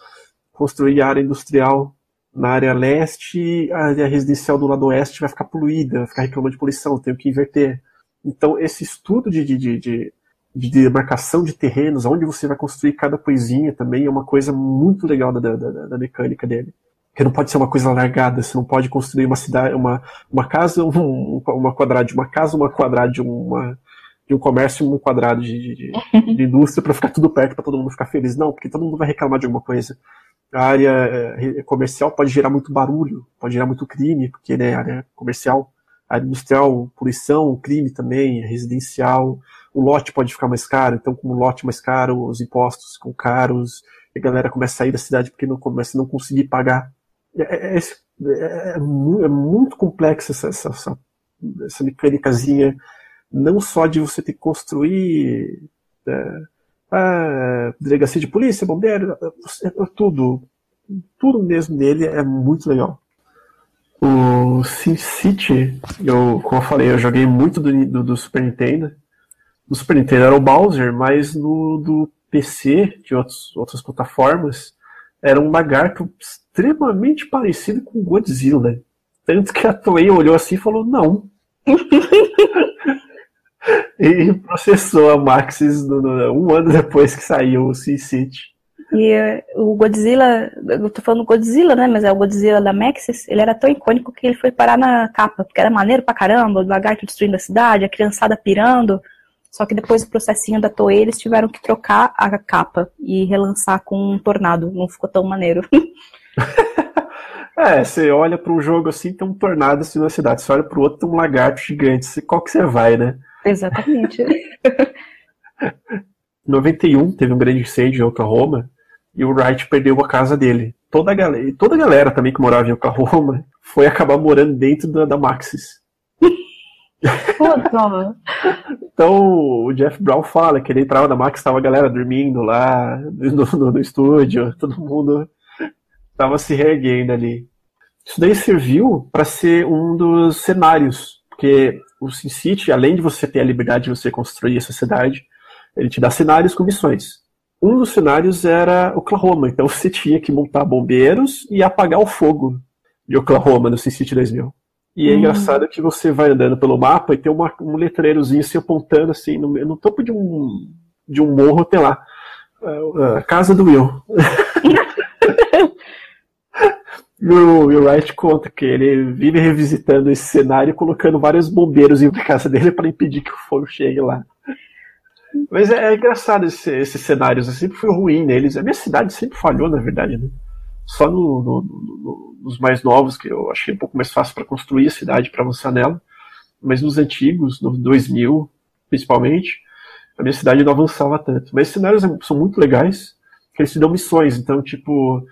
construir área industrial na área leste, a área residencial do lado oeste vai ficar poluída, vai ficar reclamando de poluição, tenho que inverter. Então, esse estudo de, de, de, de demarcação de terrenos, onde você vai construir cada coisinha também, é uma coisa muito legal da, da, da mecânica dele. Porque não pode ser uma coisa largada, você não pode construir uma cidade, uma, uma casa, um, uma quadrada de uma casa, uma quadrada de uma de um comércio e um quadrado de, de, de <laughs> indústria para ficar tudo perto para todo mundo ficar feliz. Não, porque todo mundo vai reclamar de alguma coisa a área eh, comercial pode gerar muito barulho, pode gerar muito crime, porque né, a área comercial, área industrial, poluição, crime também, residencial, o lote pode ficar mais caro, então como o lote mais caro, os impostos ficam caros, e a galera começa a sair da cidade porque não começa a não conseguir pagar. É, é, é, é muito complexa essa, essa, essa, essa mecânicazinha, não só de você ter que construir é, a delegacia de polícia, bombeiro, tudo, tudo mesmo nele é muito legal. O SimCity, eu, como eu falei, eu joguei muito do, do, do, Super Nintendo. No Super Nintendo era o Bowser, mas no do PC, de outros, outras plataformas, era um lagarto extremamente parecido com Godzilla. Tanto que a Toei olhou assim e falou, não. <laughs> e processou a Maxis no, no, um ano depois que saiu o SimCity. E o Godzilla, eu tô falando Godzilla, né? Mas é o Godzilla da Maxis, ele era tão icônico que ele foi parar na capa, porque era maneiro pra caramba, o lagarto destruindo a cidade, a criançada pirando. Só que depois do processinho da Toei, eles tiveram que trocar a capa e relançar com um tornado. Não ficou tão maneiro. <laughs> é, você olha para um jogo assim, tem um tornado assim na cidade. Você olha para o outro, tem um lagarto gigante. Qual que você vai, né? Exatamente. <laughs> em 91 teve um grande incêndio em Oklahoma e o Wright perdeu a casa dele. Toda a galera, toda a galera também que morava em Oklahoma <laughs> foi acabar morando dentro da, da Maxis. <laughs> então o Jeff Brown fala que ele entrava na Maxis, estava a galera dormindo lá <laughs> no, no, no estúdio, todo mundo estava se reerguendo ali. Isso daí serviu para ser um dos cenários, porque o SimCity, além de você ter a liberdade de você construir essa cidade, ele te dá cenários com missões. Um dos cenários era Oklahoma, então <laughs> você tinha que montar bombeiros e apagar o fogo de Oklahoma no SimCity 2000. E é hum. engraçado que você vai andando pelo mapa e tem uma, um letreirozinho se apontando assim no, no, topo de um, de um morro, tem lá. Uh, uh, casa do Will. E o, o Wright conta que ele vive revisitando esse cenário e colocando vários bombeiros em casa dele para impedir que o fogo chegue lá. Mas é, é engraçado esse, esses cenários, eu sempre fui ruim neles. A minha cidade sempre falhou, na verdade, né? Só no, no, no, nos mais novos, que eu achei um pouco mais fácil para construir a cidade, para avançar nela. Mas nos antigos, no 2000, principalmente, a minha cidade não avançava tanto. Mas esses cenários são muito legais, que eles te dão missões. Então, tipo,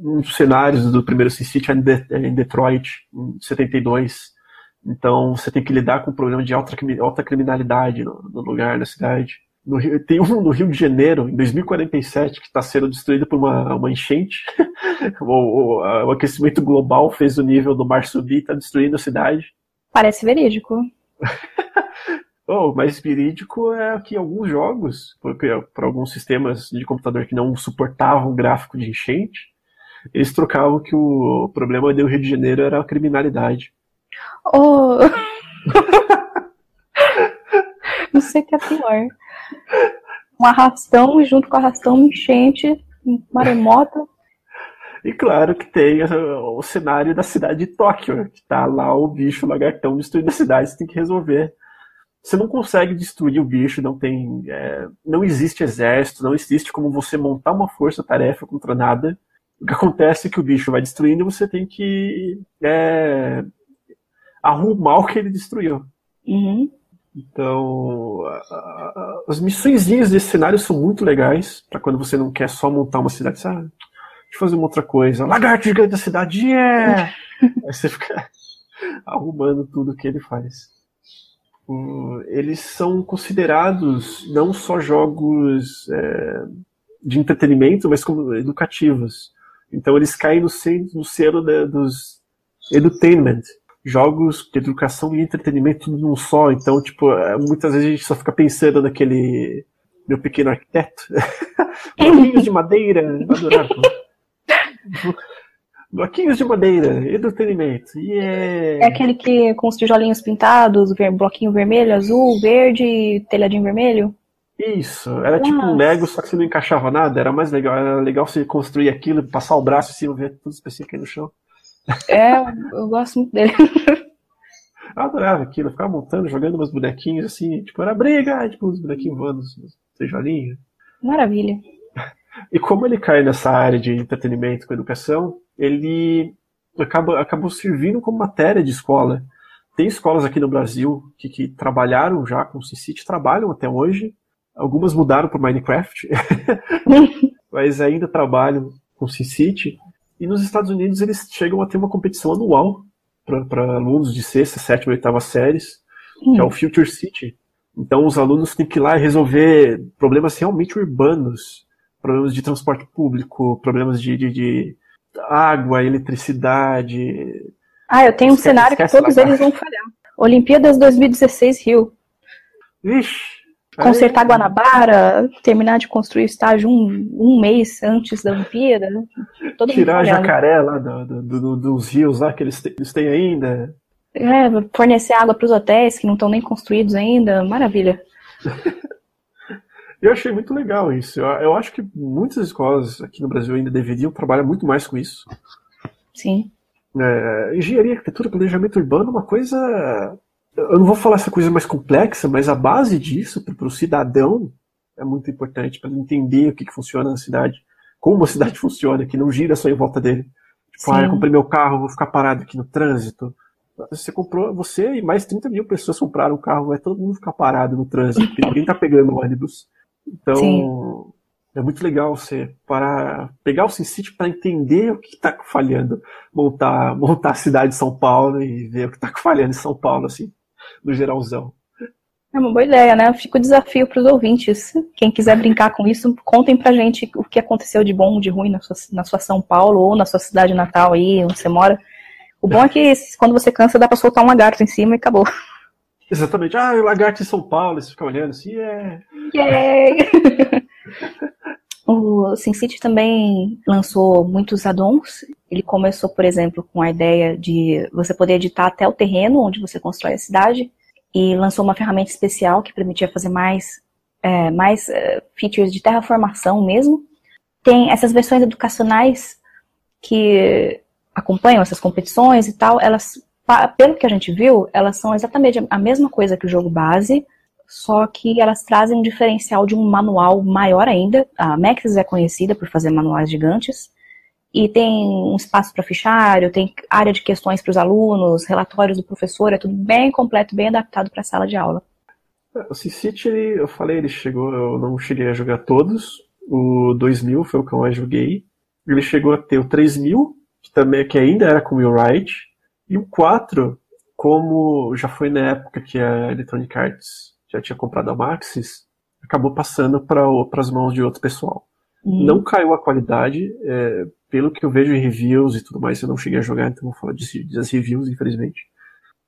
um dos cenários do primeiro SimCity é em Detroit, em 72. Então você tem que lidar com o problema de alta, alta criminalidade no, no lugar, na cidade. Rio, tem um no Rio de Janeiro, em 2047, que está sendo destruído por uma, uma enchente. <laughs> o, o, o, aquecimento global fez o nível do mar subir, está destruindo a cidade. Parece verídico. <laughs> oh, mas verídico é que alguns jogos, para alguns sistemas de computador que não suportavam gráfico de enchente, eles trocavam que o problema do Rio de Janeiro era a criminalidade. Oh. <laughs> Não sei o que é pior. Um arrastão junto com arrastão enchente, maremoto. E claro que tem o cenário da cidade de Tóquio, que tá lá o bicho lagartão destruindo a cidade, você tem que resolver. Você não consegue destruir o bicho, não tem. É, não existe exército, não existe como você montar uma força-tarefa contra nada. O que acontece é que o bicho vai destruindo e você tem que é, arrumar o que ele destruiu. Uhum. Então, as missõezinhas desse cenário são muito legais para quando você não quer só montar uma cidade, sabe? Deixa eu fazer uma outra coisa. Lagarto gigante da cidade, yeah! <laughs> Aí você fica <laughs> arrumando tudo que ele faz. eles são considerados não só jogos é, de entretenimento, mas como educativos. Então eles caem no, no selo dos edutainment, jogos de educação e entretenimento tudo num só. Então, tipo, é, muitas vezes a gente só fica pensando naquele meu pequeno arquiteto. <laughs> Bloquinhos de madeira, adorável. <laughs> Bloquinhos de madeira, entretenimento. Yeah. É aquele que com os tijolinhos pintados, bloquinho vermelho, azul, verde, telhadinho vermelho? Isso, era Nossa. tipo um Lego, só que você não encaixava nada, era mais legal, era legal você construir aquilo, passar o braço em cima, ver tudo específico no chão. É, eu gosto muito dele. Eu adorava aquilo, eu ficava montando, jogando umas bonequinhos assim, tipo, era briga, tipo, os bonequinhos voando, os tijolinhos. Maravilha. E como ele cai nessa área de entretenimento com educação, ele acaba, acabou servindo como matéria de escola. Tem escolas aqui no Brasil que, que trabalharam já com o SimCity, trabalham até hoje. Algumas mudaram para Minecraft, <laughs> mas ainda trabalham com SimCity. E nos Estados Unidos eles chegam a ter uma competição anual para alunos de sexta, sétima e oitava séries, hum. que é o Future City. Então os alunos têm que ir lá e resolver problemas realmente urbanos, problemas de transporte público, problemas de, de, de água, eletricidade. Ah, eu tenho um cenário que todos eles vão falhar. Olimpíadas 2016 Rio. Vixe, consertar Guanabara, terminar de construir o estágio um, um mês antes da Olimpíada. Todo Tirar jacaré lá do, do, do, dos rios lá que eles, eles têm ainda. É, fornecer água para os hotéis que não estão nem construídos ainda. Maravilha. <laughs> Eu achei muito legal isso. Eu, eu acho que muitas escolas aqui no Brasil ainda deveriam trabalhar muito mais com isso. Sim. É, engenharia, arquitetura, planejamento urbano é uma coisa eu não vou falar essa coisa mais complexa, mas a base disso para o cidadão é muito importante para ele entender o que, que funciona na cidade, como a cidade <laughs> funciona, que não gira só em volta dele. Tipo, ah, eu comprei meu carro, vou ficar parado aqui no trânsito. Você comprou, você e mais 30 mil pessoas compraram o carro, vai todo mundo ficar parado no trânsito, porque ninguém está pegando ônibus. Então, Sim. é muito legal você parar, pegar o SimCity para entender o que está falhando, montar, montar a cidade de São Paulo e ver o que está falhando em São Paulo, assim no geralzão. É uma boa ideia, né? Fica o desafio para os ouvintes. Quem quiser brincar com isso, contem pra gente o que aconteceu de bom, de ruim na sua, na sua São Paulo ou na sua cidade natal aí, onde você mora. O bom é que quando você cansa, dá pra soltar um lagarto em cima e acabou. Exatamente. Ah, lagarto em São Paulo, você fica olhando assim, é. Yeah. <laughs> o SimCity também lançou muitos addons. Ele começou, por exemplo, com a ideia de você poder editar até o terreno onde você constrói a cidade e lançou uma ferramenta especial que permitia fazer mais, é, mais é, features de terraformação mesmo. Tem essas versões educacionais que acompanham essas competições e tal, elas, pelo que a gente viu, elas são exatamente a mesma coisa que o jogo base, só que elas trazem um diferencial de um manual maior ainda. A Maxis é conhecida por fazer manuais gigantes, e tem um espaço para fichário, tem área de questões para os alunos, relatórios do professor, é tudo bem completo, bem adaptado para a sala de aula. O SimCity, eu falei, ele chegou, eu não cheguei a jogar todos. O 2000 foi o que eu mais joguei. Ele chegou a ter o 3000, que também que ainda era com o Will Wright, e o 4 como já foi na época que a Electronic Arts já tinha comprado a Maxis, acabou passando para as mãos de outro pessoal. Hum. Não caiu a qualidade, é, pelo que eu vejo em reviews e tudo mais, eu não cheguei a jogar, então vou falar de, das reviews, infelizmente.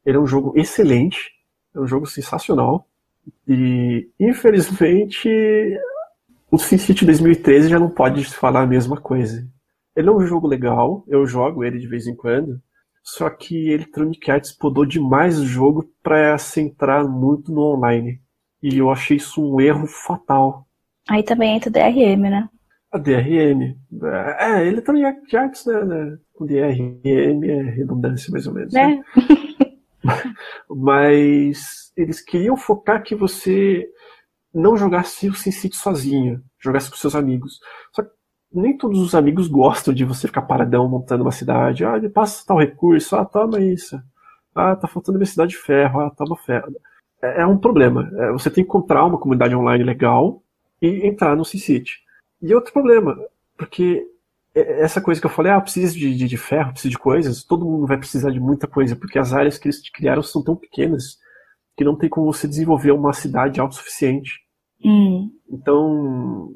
Ele é um jogo excelente, é um jogo sensacional, e infelizmente o SimCity 2013 já não pode falar a mesma coisa. Ele é um jogo legal, eu jogo ele de vez em quando, só que Electronic Arts podou demais o jogo para centrar muito no online. E eu achei isso um erro fatal. Aí também entra o DRM, né? A DRM. É, Electronic Arts, né? né? O DRM é redundância, mais ou menos. Né? né? <laughs> Mas eles queriam focar que você não jogasse o SimCity sozinho, jogasse com seus amigos. Só que nem todos os amigos gostam de você ficar paradão montando uma cidade. Ah, passa tal recurso, ah, toma isso. Ah, tá faltando minha cidade de ferro, ah, toma ferro. É, é um problema. É, você tem que encontrar uma comunidade online legal e entrar no SimCity. E outro problema, porque é, essa coisa que eu falei, ah, preciso de, de, de, ferro, preciso de coisas, todo mundo vai precisar de muita coisa, porque as áreas que eles criaram são tão pequenas que não tem como você desenvolver uma cidade autossuficiente. Hum. Então,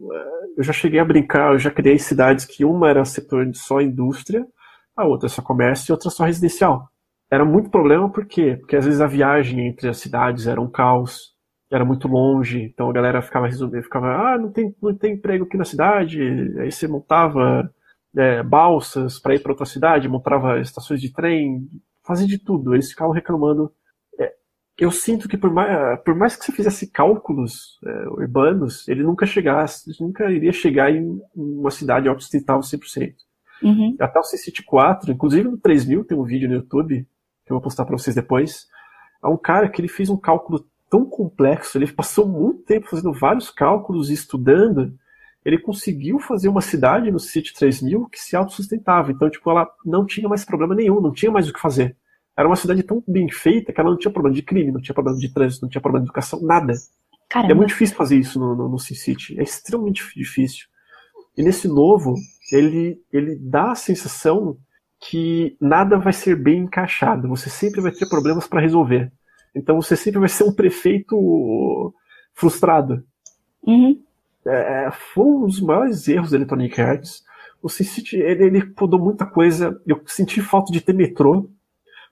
eu já cheguei a brincar, eu já criei cidades que uma era setor de só indústria, a outra só comércio e outra só residencial. Era muito problema por quê? Porque às vezes a viagem entre as cidades era um caos, era muito longe, então a galera ficava resolvendo, ficava, ah, não tem, não tem emprego aqui na cidade, aí você montava é, balsas para ir para outra cidade, montava estações de trem, fazia de tudo. Eles ficavam reclamando eu sinto que por mais, por mais que você fizesse cálculos é, urbanos, ele nunca chegasse, nunca iria chegar em uma cidade autossustentável 100%. Uhum. Até o C-City 4, inclusive no 3000 tem um vídeo no YouTube, que eu vou postar para vocês depois, há um cara que ele fez um cálculo tão complexo, ele passou muito tempo fazendo vários cálculos e estudando, ele conseguiu fazer uma cidade no City 3000 que se autossustentava. Então, tipo, ela não tinha mais problema nenhum, não tinha mais o que fazer. Era uma cidade tão bem feita que ela não tinha problema de crime, não tinha problema de trânsito, não tinha problema de educação, nada. Caramba. é muito difícil fazer isso no, no, no SimCity. É extremamente difícil. E nesse novo, ele, ele dá a sensação que nada vai ser bem encaixado. Você sempre vai ter problemas para resolver. Então você sempre vai ser um prefeito frustrado. Uhum. É, foi um dos maiores erros da Electronic Arts. O SimCity, ele, ele podou muita coisa. Eu senti falta de ter metrô.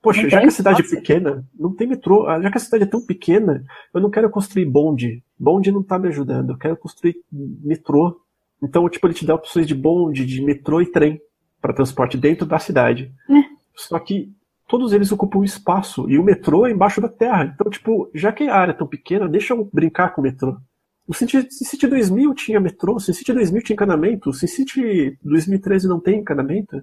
Poxa, já que a cidade é pequena, não tem metrô. Ah, já que a cidade é tão pequena, eu não quero construir bonde. Bonde não tá me ajudando. Eu quero construir metrô. Então, tipo, ele te dá opções de bonde, de metrô e trem para transporte dentro da cidade. É. Só que todos eles ocupam espaço e o metrô é embaixo da terra. Então, tipo, já que a área é tão pequena, deixa eu brincar com o metrô. O SimCity 2000 tinha metrô, o SimCity 2000 tinha encanamento, o SimCity 2013 não tem encanamento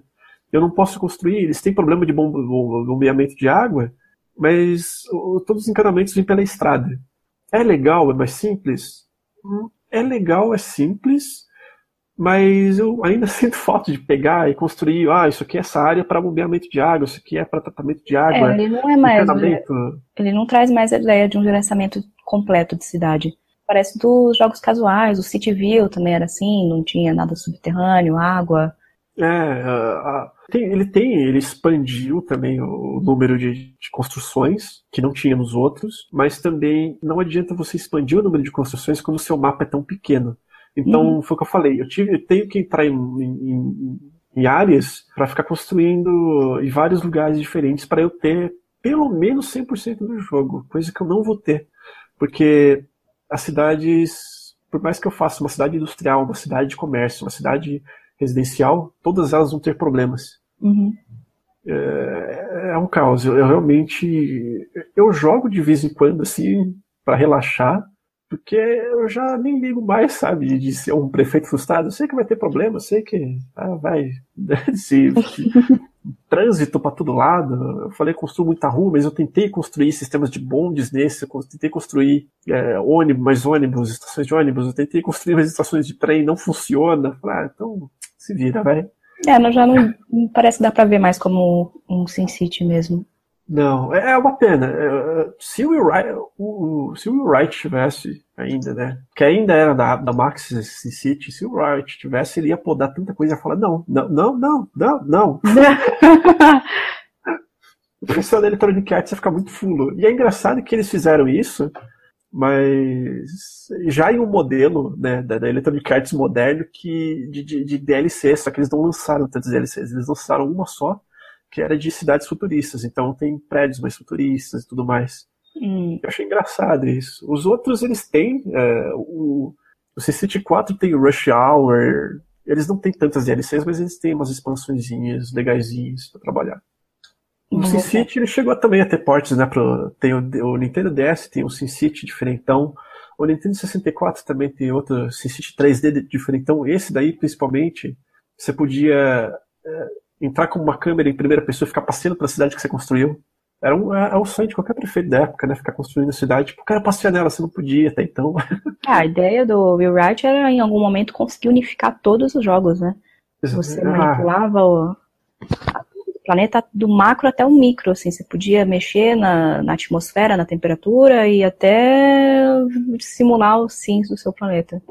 eu não posso construir, eles têm problema de bombeamento de água, mas todos os encanamentos vêm pela estrada. É legal, é mais simples? Hum, é legal, é simples, mas eu ainda <laughs> sinto falta de pegar e construir, ah, isso aqui é essa área para bombeamento de água, isso aqui é para tratamento de água. É, ele não é mais. Ele não traz mais a ideia de um gerenciamento completo de cidade. Parece dos jogos casuais, o Cityville também era assim, não tinha nada subterrâneo, água. É, a, tem, ele tem, ele expandiu também o número de, de, construções, que não tinha nos outros, mas também não adianta você expandir o número de construções quando o seu mapa é tão pequeno. Então, uhum. foi o que eu falei, eu, tive, eu tenho que entrar em, em, em áreas para ficar construindo em vários lugares diferentes para eu ter pelo menos 100% do jogo, coisa que eu não vou ter. Porque as cidades, por mais que eu faça uma cidade industrial, uma cidade de comércio, uma cidade residencial, todas elas vão ter problemas. Uhum. É, é, um caos. Eu, eu, realmente. Eu jogo de vez em quando, assim, para relaxar, porque eu já nem ligo mais, sabe, de, ser um prefeito frustrado. Eu sei que vai ter problema, eu sei que ah, vai. <laughs> se, <laughs> trânsito para todo lado. Eu falei construo muita rua, mas eu tentei construir sistemas de bondes nesse, eu tentei construir é, ônibus, mais ônibus, estações de ônibus, eu tentei construir mais estações de trem, não funciona. Falei, ah, então se vira, vai. É, não, já não, não parece que dá pra ver mais como um Sin City mesmo. Não, é, é uma pena. É, se o Will Wright, o, se o Wright tivesse ainda, né? Que ainda era da, da Max Sin City, se o Wright tivesse, ele ia podar tanta coisa e falar, não, não, não, não, não, não. <laughs> o pessoal da Electronic Arts ia ficar muito fulo. E é engraçado que eles fizeram isso, mas já em um modelo né, da, da Electronic Arts moderno que, de, de, de DLC, só que eles não lançaram tantos DLCs, eles lançaram uma só, que era de cidades futuristas, então tem prédios mais futuristas e tudo mais. Hum. Eu achei engraçado isso. Os outros, eles têm. É, o, o SimCity 4 tem o Rush Hour. Eles não têm tantas DLCs, mas eles têm umas expansõezinhas legaisinhas para trabalhar. O. SimCity ele chegou também a ter portes, né? Pro, tem o, o Nintendo DS, tem o SimCity diferentão. O Nintendo 64 também tem outro SimCity 3D diferentão. Esse daí, principalmente, você podia é, entrar com uma câmera em primeira pessoa e ficar passeando pela cidade que você construiu. Era um, é, é um sonho de qualquer prefeito da época, né? Ficar construindo a cidade. Tipo, o cara passear nela, você não podia até então. <laughs> Ah, a ideia do Will Wright era, em algum momento, conseguir unificar todos os jogos, né? Você ah. manipulava o, planeta do macro até o micro, assim, você podia mexer na, na atmosfera, na temperatura e até simular os sims do seu planeta.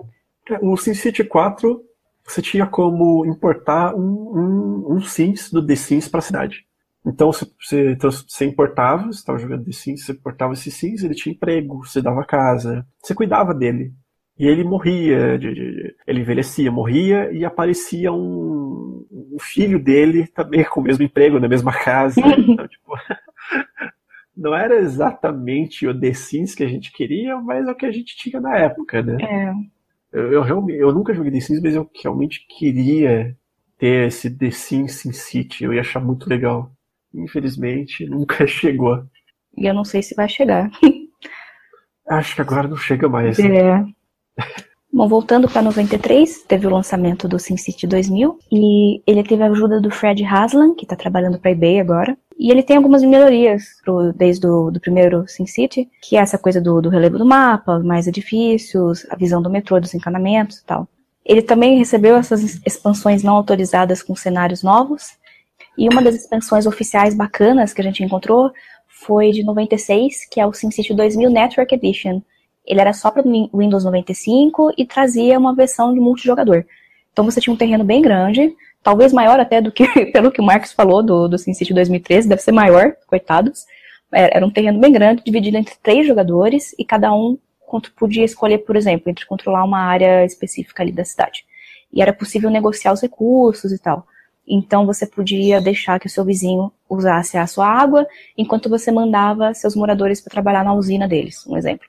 É, o SimCity 4, você tinha como importar um, um, um sims do The Sims para a cidade. Então você, você, você importava, você estava jogando The Sims, você importava esse Sims, ele tinha emprego, você dava casa, você cuidava dele. E ele morria, de, de, ele envelhecia, morria e aparecia um, um, filho dele também com o mesmo emprego, na mesma casa. <laughs> Então, tipo, <laughs> não era exatamente o The Sims que a gente queria, mas é o que a gente tinha na época, né? É. Eu, eu, realmente, eu nunca joguei The Sims, mas eu realmente queria ter esse The Sims Sin City. Eu ia achar muito legal. Infelizmente, <laughs> nunca chegou. E eu não sei se vai chegar. Acho que agora não chega mais. É. Bom, voltando para 93, teve o lançamento do SimCity 2000 e ele teve a ajuda do Fred Haslam, que está trabalhando para eBay agora. E ele tem algumas melhorias pro, desde o do primeiro SimCity, que é essa coisa do, do relevo do mapa, mais edifícios, a visão do metrô, dos encanamentos e tal. Ele também recebeu essas expansões não autorizadas com cenários novos. E uma das expansões oficiais bacanas que a gente encontrou foi de 96, que é o SimCity 2000 Network Edition, ele era só para Windows 95 e trazia uma versão de multijogador. Então você tinha um terreno bem grande, talvez maior até do que, <laughs> pelo que o Marcos falou do, do SimCity 2013, deve ser maior, coitados. Era um terreno bem grande, dividido entre três jogadores, e cada um podia escolher, por exemplo, entre controlar uma área específica ali da cidade. E era possível negociar os recursos e tal. Então você podia deixar que o seu vizinho usasse a sua água, enquanto você mandava seus moradores para trabalhar na usina deles, um exemplo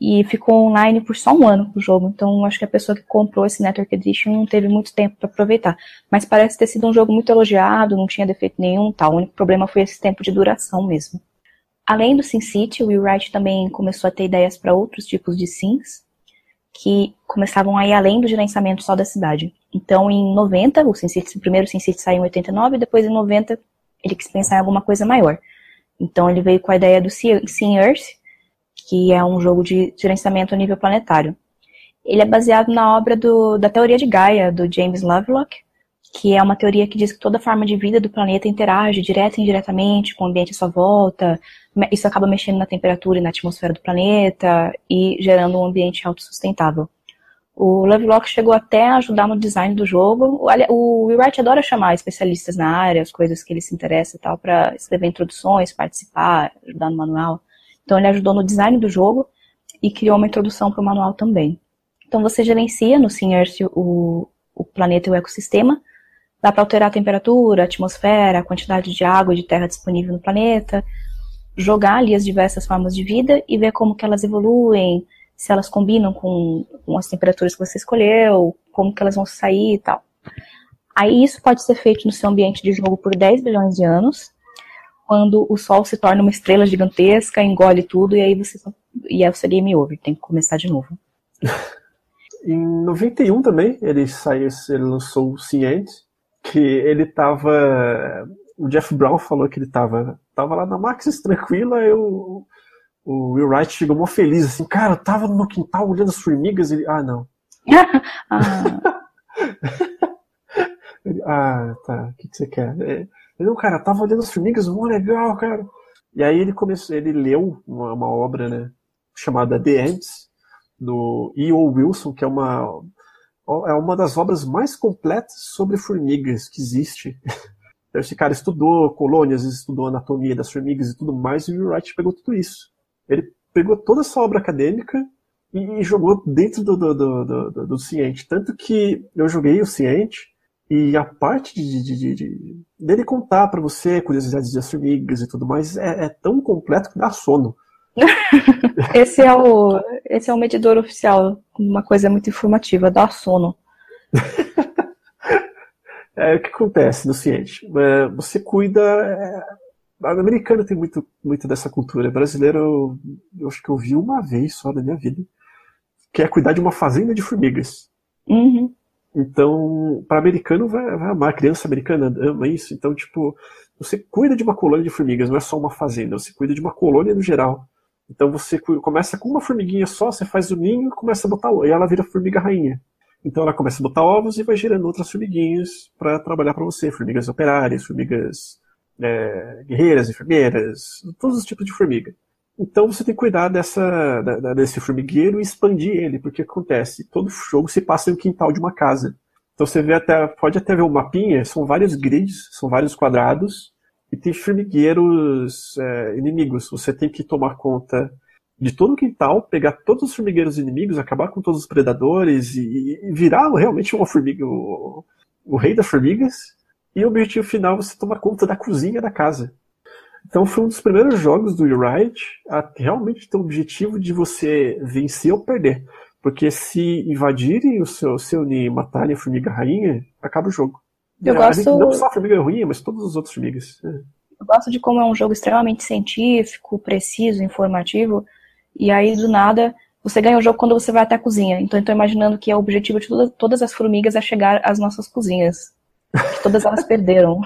e ficou online por só um ano o jogo. Então acho que a pessoa que comprou esse Network Edition não teve muito tempo para aproveitar. Mas parece ter sido um jogo muito elogiado, não tinha defeito nenhum, tal. O único problema foi esse tempo de duração mesmo. Além do SimCity, o Will Wright também começou a ter ideias para outros tipos de sims que começavam a ir além do gerenciamento só da cidade. Então, em 90, o, SimCity, o primeiro SimCity saiu em 89, e depois em 90 ele quis pensar em alguma coisa maior. Então, ele veio com a ideia do Sim Earth, que é um jogo de gerenciamento a nível planetário. Ele é baseado na obra do, da teoria de Gaia, do James Lovelock, que é uma teoria que diz que toda forma de vida do planeta interage direta e indiretamente com o ambiente à sua volta. Isso acaba mexendo na temperatura e na atmosfera do planeta e gerando um ambiente autossustentável. O Lovelock chegou até a ajudar no design do jogo. O Will Wright adora chamar especialistas na área, as coisas que ele se interessa e tal, para escrever introduções, participar, ajudar no manual. Então ele ajudou no design do jogo e criou uma introdução para o manual também. Então você gerencia no SimEarth o, o planeta e o ecossistema. Dá para alterar a temperatura, a atmosfera, a quantidade de água e de terra disponível no planeta, jogar ali as diversas formas de vida e ver como que elas evoluem, se elas combinam com, com as temperaturas que você escolheu, como que elas vão sair e tal. Aí isso pode ser feito no seu ambiente de jogo por 10 bilhões de anos, quando o Sol se torna uma estrela gigantesca, engole tudo e aí você e aí você game over, tem que começar de novo. <laughs> em 91 também ele saiu, ele lançou o Ciente, que ele tava o Jeff Brown falou que ele tava tava lá na Maxis tranquila, eu o Will Wright chegou mó feliz assim, cara, eu tava no meu quintal olhando as formigas, ele, ah, não. <laughs> ah. <laughs> ah, tá, o que, que você quer? É, ele, cara, tava olhando as formigas, mó legal, cara. E aí ele começou, ele leu uma, uma obra, né, chamada The Ants, do E.O. Wilson, que é uma é uma das obras mais completas sobre formigas que existe. Então, <laughs> esse cara estudou colônias, estudou anatomia das formigas e tudo mais, e o Wright pegou tudo isso. Ele pegou toda essa obra acadêmica e, jogou dentro do, do, do, do, do Ciente. Tanto que eu joguei o Ciente e a parte de, de, de, de dele contar para você curiosidades das formigas e tudo mais é, é tão completo que dá sono. <laughs> esse, é o, esse é o medidor oficial, uma coisa muito informativa, dá sono. <laughs> é, o que acontece no Ciente? É, você cuida. É, americano tem muito, muito dessa cultura. Brasileiro, eu, eu acho que eu vi uma vez só na minha vida, que é cuidar de uma fazenda de formigas. Uhum. Então, para americano vai, vai amar, criança americana ama isso. Então, tipo, você cuida de uma colônia de formigas, não é só uma fazenda, você cuida de uma colônia no geral. Então você começa com uma formiguinha só, você faz o ninho e começa a botar e ela vira formiga rainha. Então ela começa a botar ovos e vai gerando outras formiguinhas para trabalhar para você, formigas operárias, formigas é, guerreiras, enfermeiras, todos os tipos de formiga. Então você tem que cuidar dessa, da, desse formigueiro e expandir ele, porque acontece, todo jogo se passa em um quintal de uma casa. Então você vê até, pode até ver o mapinha, são vários grids, são vários quadrados, e tem formigueiros é, inimigos. Você tem que tomar conta de todo o quintal, pegar todos os formigueiros inimigos, acabar com todos os predadores e, e virar realmente uma formiga, o, o rei das formigas. E o objetivo final é você tomar conta da cozinha da casa. Então foi um dos primeiros jogos do Wright a realmente ter o objetivo de você vencer ou perder. Porque se invadirem o seu, seu ninho e matarem a formiga rainha, acaba o jogo. Eu é, gosto... Não só a formiga ruim, mas todas as outras formigas. É. Eu gosto de como é um jogo extremamente científico, preciso, informativo, e aí do nada você ganha o jogo quando você vai até a cozinha. Então eu tô imaginando que é o objetivo de todas, todas as formigas é chegar às nossas cozinhas. Que todas elas <laughs> perderam.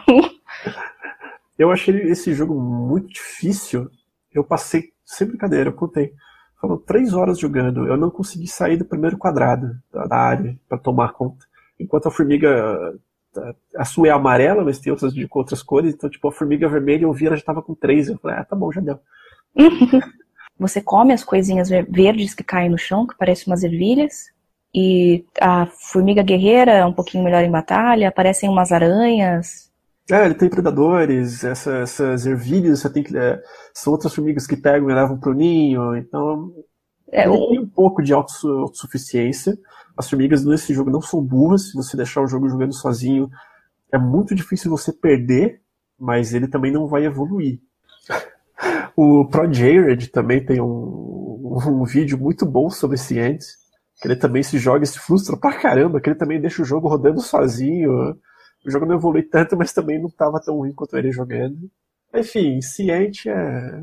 Eu achei esse jogo muito difícil. Eu passei, sem brincadeira, eu contei. Foram três horas jogando. Eu não consegui sair do primeiro quadrado da área para tomar conta. Enquanto a formiga. A sua é amarela, mas tem outras de outras cores. Então, tipo, a formiga vermelha eu vi, ela já tava com três. Eu falei, ah, tá bom, já deu. <laughs> Você come as coisinhas verdes que caem no chão, que parecem umas ervilhas. E a formiga guerreira é um pouquinho melhor em batalha. Aparecem umas aranhas. É, ele tem predadores, essa, essas ervilhas, você tem que. É, são outras formigas que pegam e levam pro ninho, então. É, ele tem um pouco de autossuficiência. As formigas nesse jogo não são burras, se você deixar o jogo jogando sozinho, é muito difícil você perder, mas ele também não vai evoluir. <laughs> o Pro Jared também tem um, um vídeo muito bom sobre cientes, que ele também se joga e se frustra pra caramba, que ele também deixa o jogo rodando sozinho o jogo não evolui tanto, mas também não estava tão ruim quanto ele jogando. Enfim, Ciente é.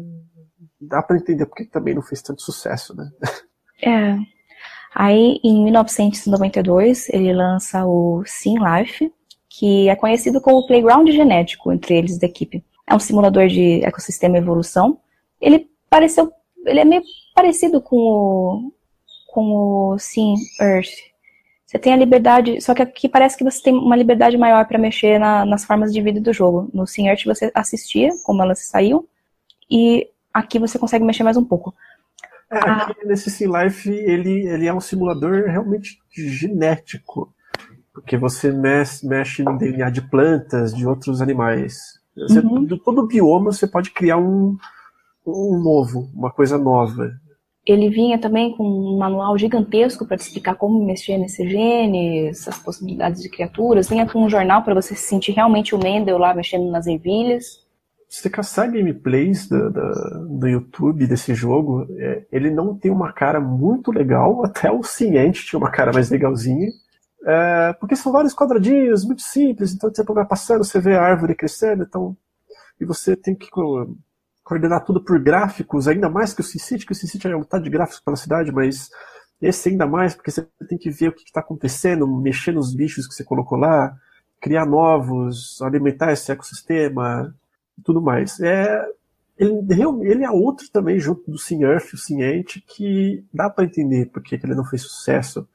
Dá para entender porque também não fez tanto sucesso, né? É. Aí, em 1992, ele lança o Sim Life, que é conhecido como playground genético entre eles da equipe. É um simulador de ecossistema e evolução. Ele pareceu, ele é meio parecido com o, com o Sim Earth, você tem a liberdade, só que aqui parece que você tem uma liberdade maior para mexer na, nas formas de vida do jogo. No SingErt você assistia como elas saíam, e aqui você consegue mexer mais um pouco. É, aqui ah. nesse Sim Life ele, ele é um simulador realmente genético, porque você mexe, mexe no DNA de plantas, de outros animais. Você, uhum. De todo bioma você pode criar um, um novo, uma coisa nova. Ele vinha também com um manual gigantesco para te explicar como mexer nesses genes, as possibilidades de criaturas. Vinha com um jornal para você se sentir realmente o Mendel lá mexendo nas ervilhas. Se você caçar gameplays do, do, do YouTube desse jogo, é, ele não tem uma cara muito legal, <laughs> até o Ciente tinha uma cara mais legalzinha. É, porque são vários quadradinhos, muito simples, então tempo vai passando, você vê a árvore crescendo, então. E você tem que coordenar tudo por gráficos, ainda mais que o SimCity, que o SimCity é um tanto de gráficos para a cidade, mas esse ainda mais, porque você tem que ver o que está acontecendo, mexer nos bichos que você colocou lá, criar novos, alimentar esse ecossistema e tudo mais. É, ele, ele é outro também, junto do Sim Earth, o Sim Ant, que dá para entender por que ele não fez sucesso.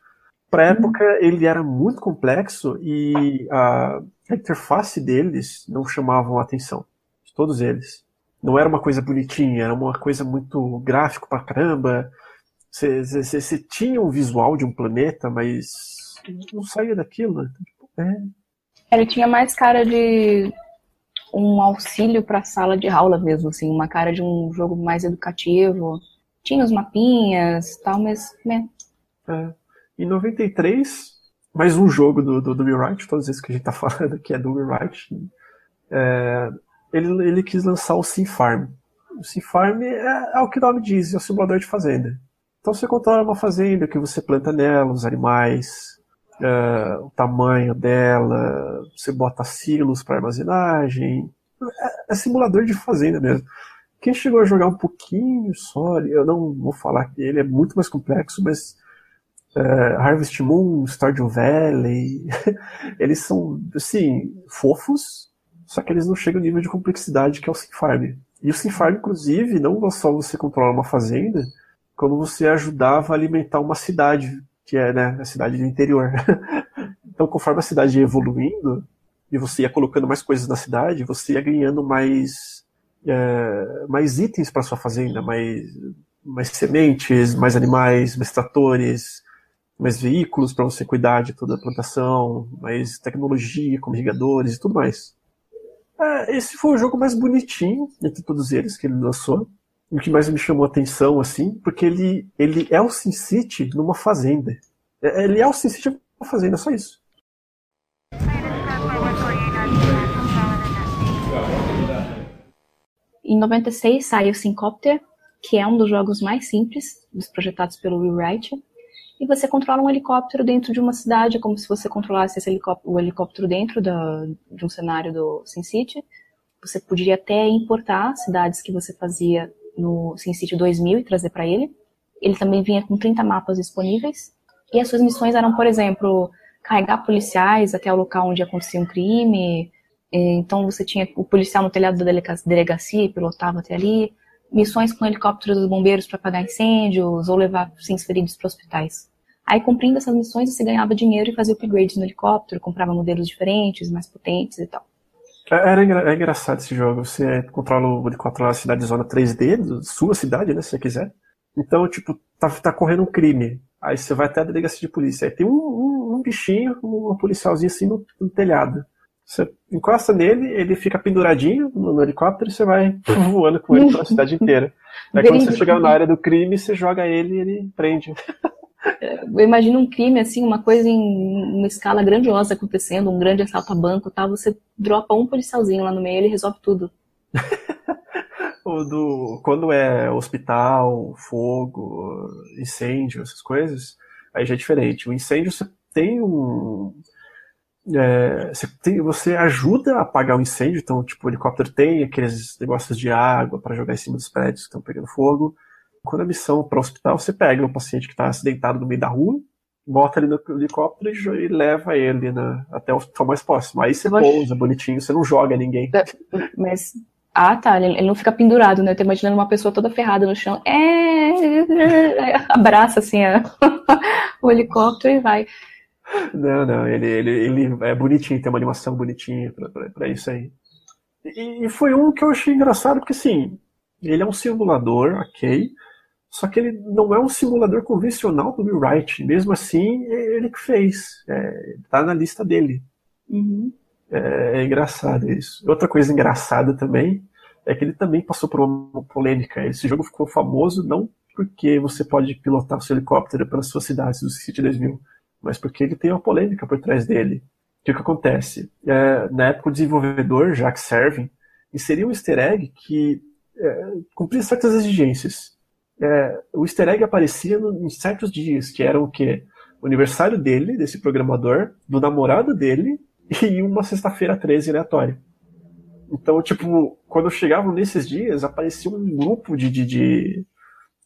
Para a uhum. época, ele era muito complexo e a, a interface deles não chamavam a atenção, de todos eles não era uma coisa bonitinha, era uma coisa muito gráfico pra caramba. Você tinha um visual de um planeta, mas não saía daquilo. Né? Tipo, é. Ele tinha mais cara de um auxílio para a sala de aula mesmo, assim, uma cara de um jogo mais educativo. Tinha os mapinhas, tal, mas né. É. Em 93, mais um jogo do, do, do todas as vezes que a gente tá <laughs> falando aqui é do Will Wright. É, ele, ele quis lançar o Sim Farm. O Sim Farm é, é o que o nome diz, é o simulador de fazenda. Então você controla uma fazenda que você planta nela, os animais, é, o tamanho dela, você bota silos para armazenagem. É, é, simulador de fazenda mesmo. Quem chegou a jogar um pouquinho só, eu não vou falar que ele é muito mais complexo, mas uh, Harvest Moon, Stardew Valley, <laughs> eles são, assim, fofos, só que eles não chegam ao nível de complexidade que é o Sim Farm. E o Sim Farm, inclusive, não só você controlar uma fazenda, como você ajudava a alimentar uma cidade, que é né, a cidade do interior. <laughs> então, conforme a cidade ia evoluindo, e você ia colocando mais coisas na cidade, você ia ganhando mais, é, mais itens para sua fazenda, mais, mais sementes, mais animais, mais tratores, mais veículos para você cuidar de toda a plantação, mais tecnologia, como irrigadores e tudo mais. É, esse foi o jogo mais bonitinho entre todos eles que ele lançou. O que mais me chamou a atenção, assim, porque ele, ele é o SimCity numa fazenda. É, ele é o SimCity numa fazenda, só isso. Em 96 saiu o Syncopter, que é um dos jogos mais simples dos projetados pelo Will Wright e você controla um helicóptero dentro de uma cidade, é como se você controlasse o helicóptero dentro da, de um cenário do SimCity. Você poderia até importar cidades que você fazia no SimCity 2000 e trazer para ele. Ele também vinha com 30 mapas disponíveis. E as suas missões eram, por exemplo, carregar policiais até o local onde acontecia um crime. Então você tinha o policial no telhado da delegacia, pilotava até ali missões com helicópteros dos bombeiros para apagar incêndios ou levar pacientes feridos para hospitais. Aí, cumprindo essas missões, você ganhava dinheiro e fazia upgrades no helicóptero, comprava modelos diferentes, mais potentes e tal. É, era é engraçado esse jogo. Você controla o helicóptero na cidade zona 3D, sua cidade, né, se você quiser. Então, tipo, tá, tá correndo um crime. Aí você vai até a delegacia de polícia. Aí tem um, um, um bichinho, um policialzinho assim no, no telhado. Você encosta nele, ele fica penduradinho no, no helicóptero e você vai <laughs> voando com ele pela cidade inteira. Aí quando você chegar na área do crime, você joga ele e ele prende. Eu imagino um crime, assim, uma coisa em uma escala grandiosa acontecendo, um grande assalto a banco tal, você dropa um policialzinho lá no meio e ele resolve tudo. <laughs> o do, quando é hospital, fogo, incêndio, essas coisas, aí já é diferente. O incêndio você tem um é, você, tem, você, ajuda a apagar o incêndio, então, tipo, o helicóptero tem aqueles negócios de água para jogar em cima dos prédios que estão pegando fogo. Quando a missão para o hospital, você pega um paciente que está acidentado no meio da rua, bota ele no helicóptero e, e leva ele na, até o hospital mais próximo. Aí você pousa bonitinho, você não joga ninguém. É, mas. Ah, tá. Ele não fica pendurado, né? Eu tô imaginando uma pessoa toda ferrada no chão. É. Abraça assim a... o helicóptero e vai. Não, não, ele, ele, ele é bonitinho, tem uma animação bonitinha pra, pra, pra isso aí. E, e, foi um que eu achei engraçado, porque assim, ele é um simulador, ok, só que ele não é um simulador convencional do Will Wright. Mesmo assim, é ele que fez. É, tá na lista dele. Uhum. É, é, engraçado isso. Outra coisa engraçada também é que ele também passou por uma polêmica. Esse jogo ficou famoso não porque você pode pilotar o seu helicóptero pelas suas cidades do City 2000, mas porque ele tem uma polêmica por trás dele. O que, que acontece? É, na época, o desenvolvedor, Jack Servin, inseriu um easter egg que é, cumpria certas exigências. É, o easter egg aparecia no, em certos dias, que eram o quê? O aniversário dele, desse programador, do namorado dele, e uma sexta-feira 13 aleatória. Então, tipo, quando chegavam nesses dias, aparecia um grupo de, de, de,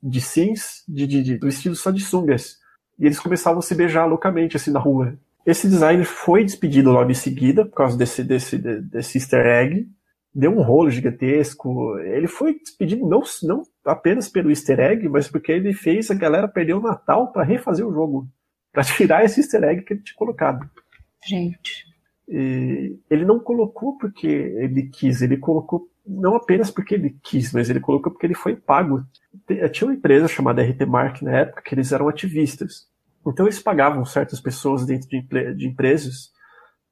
de sims de, de, de, vestidos só de sungas e eles começavam a se beijar loucamente assim na rua. Esse design foi despedido logo em seguida por causa desse, desse, desse easter egg. Deu um rolo gigantesco. Ele foi despedido não, não apenas pelo easter egg, mas porque ele fez a galera perder o Natal para refazer o jogo. para tirar esse easter egg que ele tinha colocado. Gente. E ele não colocou porque ele quis, ele colocou não apenas porque ele quis, mas ele colocou porque ele foi pago. Tinha uma empresa chamada RT Mark na época que eles eram ativistas. Então eles pagavam certas pessoas dentro de, de empresas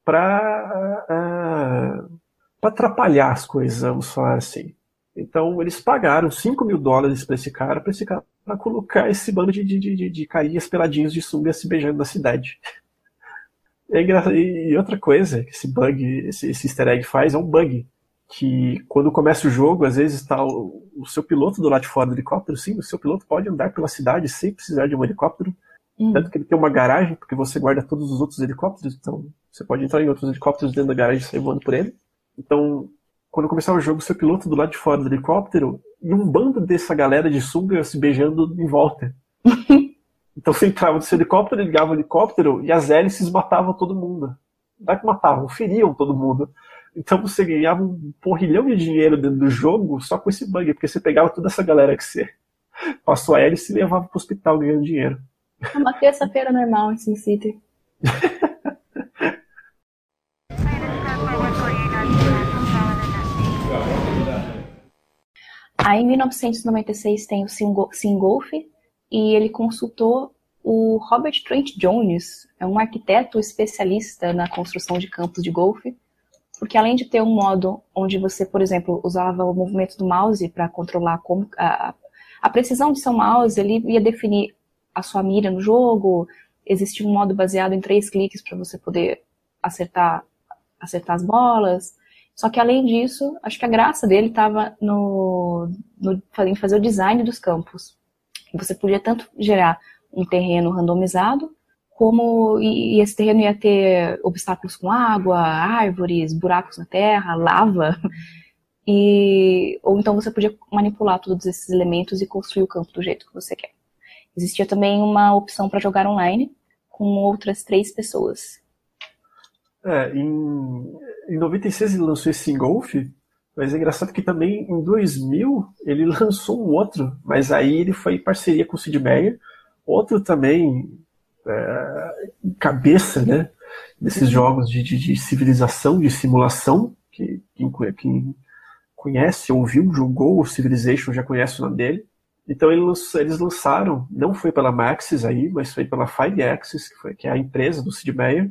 para uh, para atrapalhar as coisas, vamos falar assim. Então eles pagaram 5 mil dólares para esse cara, para esse cara pra colocar esse bando de, de, de, de carinhas peladinhos de sunga se beijando na cidade. <laughs> É e outra coisa que esse bug, esse, esse easter egg faz é um bug. Que quando começa o jogo, às vezes está o, o, seu piloto do lado de fora do helicóptero, sim, o seu piloto pode andar pela cidade sem precisar de um helicóptero. Hum. Tanto que ele tem uma garagem, porque você guarda todos os outros helicópteros, então você pode entrar em outros helicópteros dentro da garagem e sair voando por ele. Então, quando começar o jogo, seu piloto do lado de fora do helicóptero e um bando dessa galera de sunga se beijando em volta. <laughs> então você entrava no seu helicóptero, ligava o helicóptero e as hélices matavam todo mundo. Não é que matavam, feriam todo mundo. Então você ganhava um porrilhão de dinheiro dentro do jogo só com esse bug, porque você pegava toda essa galera que você <laughs> passou a hélice e levava pro hospital ganhando dinheiro. É uma terça-feira normal em SimCity. <laughs> Aí em 1996 tem o Singolf e ele consultou o Robert Trent Jones, é um arquiteto especialista na construção de campos de golfe, porque além de ter um modo onde você, por exemplo, usava o movimento do mouse para controlar como, a, a, precisão de seu mouse, ele ia definir a sua mira no jogo, existia um modo baseado em três cliques para você poder acertar, acertar as bolas. Só que além disso, acho que a graça dele estava no, no, em fazer o design dos campos. Você podia tanto gerar um terreno randomizado, como e, e esse terreno ia ter obstáculos com água, árvores, buracos na terra, lava, <laughs> e ou então você podia manipular todos esses elementos e construir o campo do jeito que você quer. Existia também uma opção para jogar online com outras três pessoas. É, em, em 96 ele lançou esse Golf, mas é engraçado que também em 2000 ele <laughs> lançou um outro, mas aí ele foi em parceria com o Sid Meier, outro também é, cabeça, né, desses jogos de, de, de, civilização, de simulação, que quem, quem conhece, ouviu, jogou o Civilization já conhece o nome dele. Então eles lançaram, não foi pela Maxis aí, mas foi pela Five Axis, que, foi, que é a empresa do Sid Meier,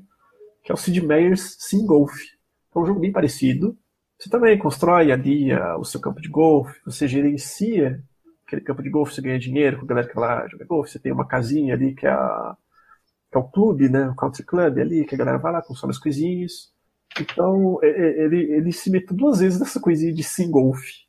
que é o Sid Meier's Sim Golf. É um jogo bem parecido. Você também constrói ali uh, o seu campo de golfe, você gerencia aquele campo de golfe, você ganha dinheiro com a galera que vai lá jogar golfe, você tem uma casinha ali que é, a, que é o clube, né, o country club ali, que a galera vai lá, consome as coisinhas. Então, ele, ele se meteu duas vezes nessa coisinha de sim golfe.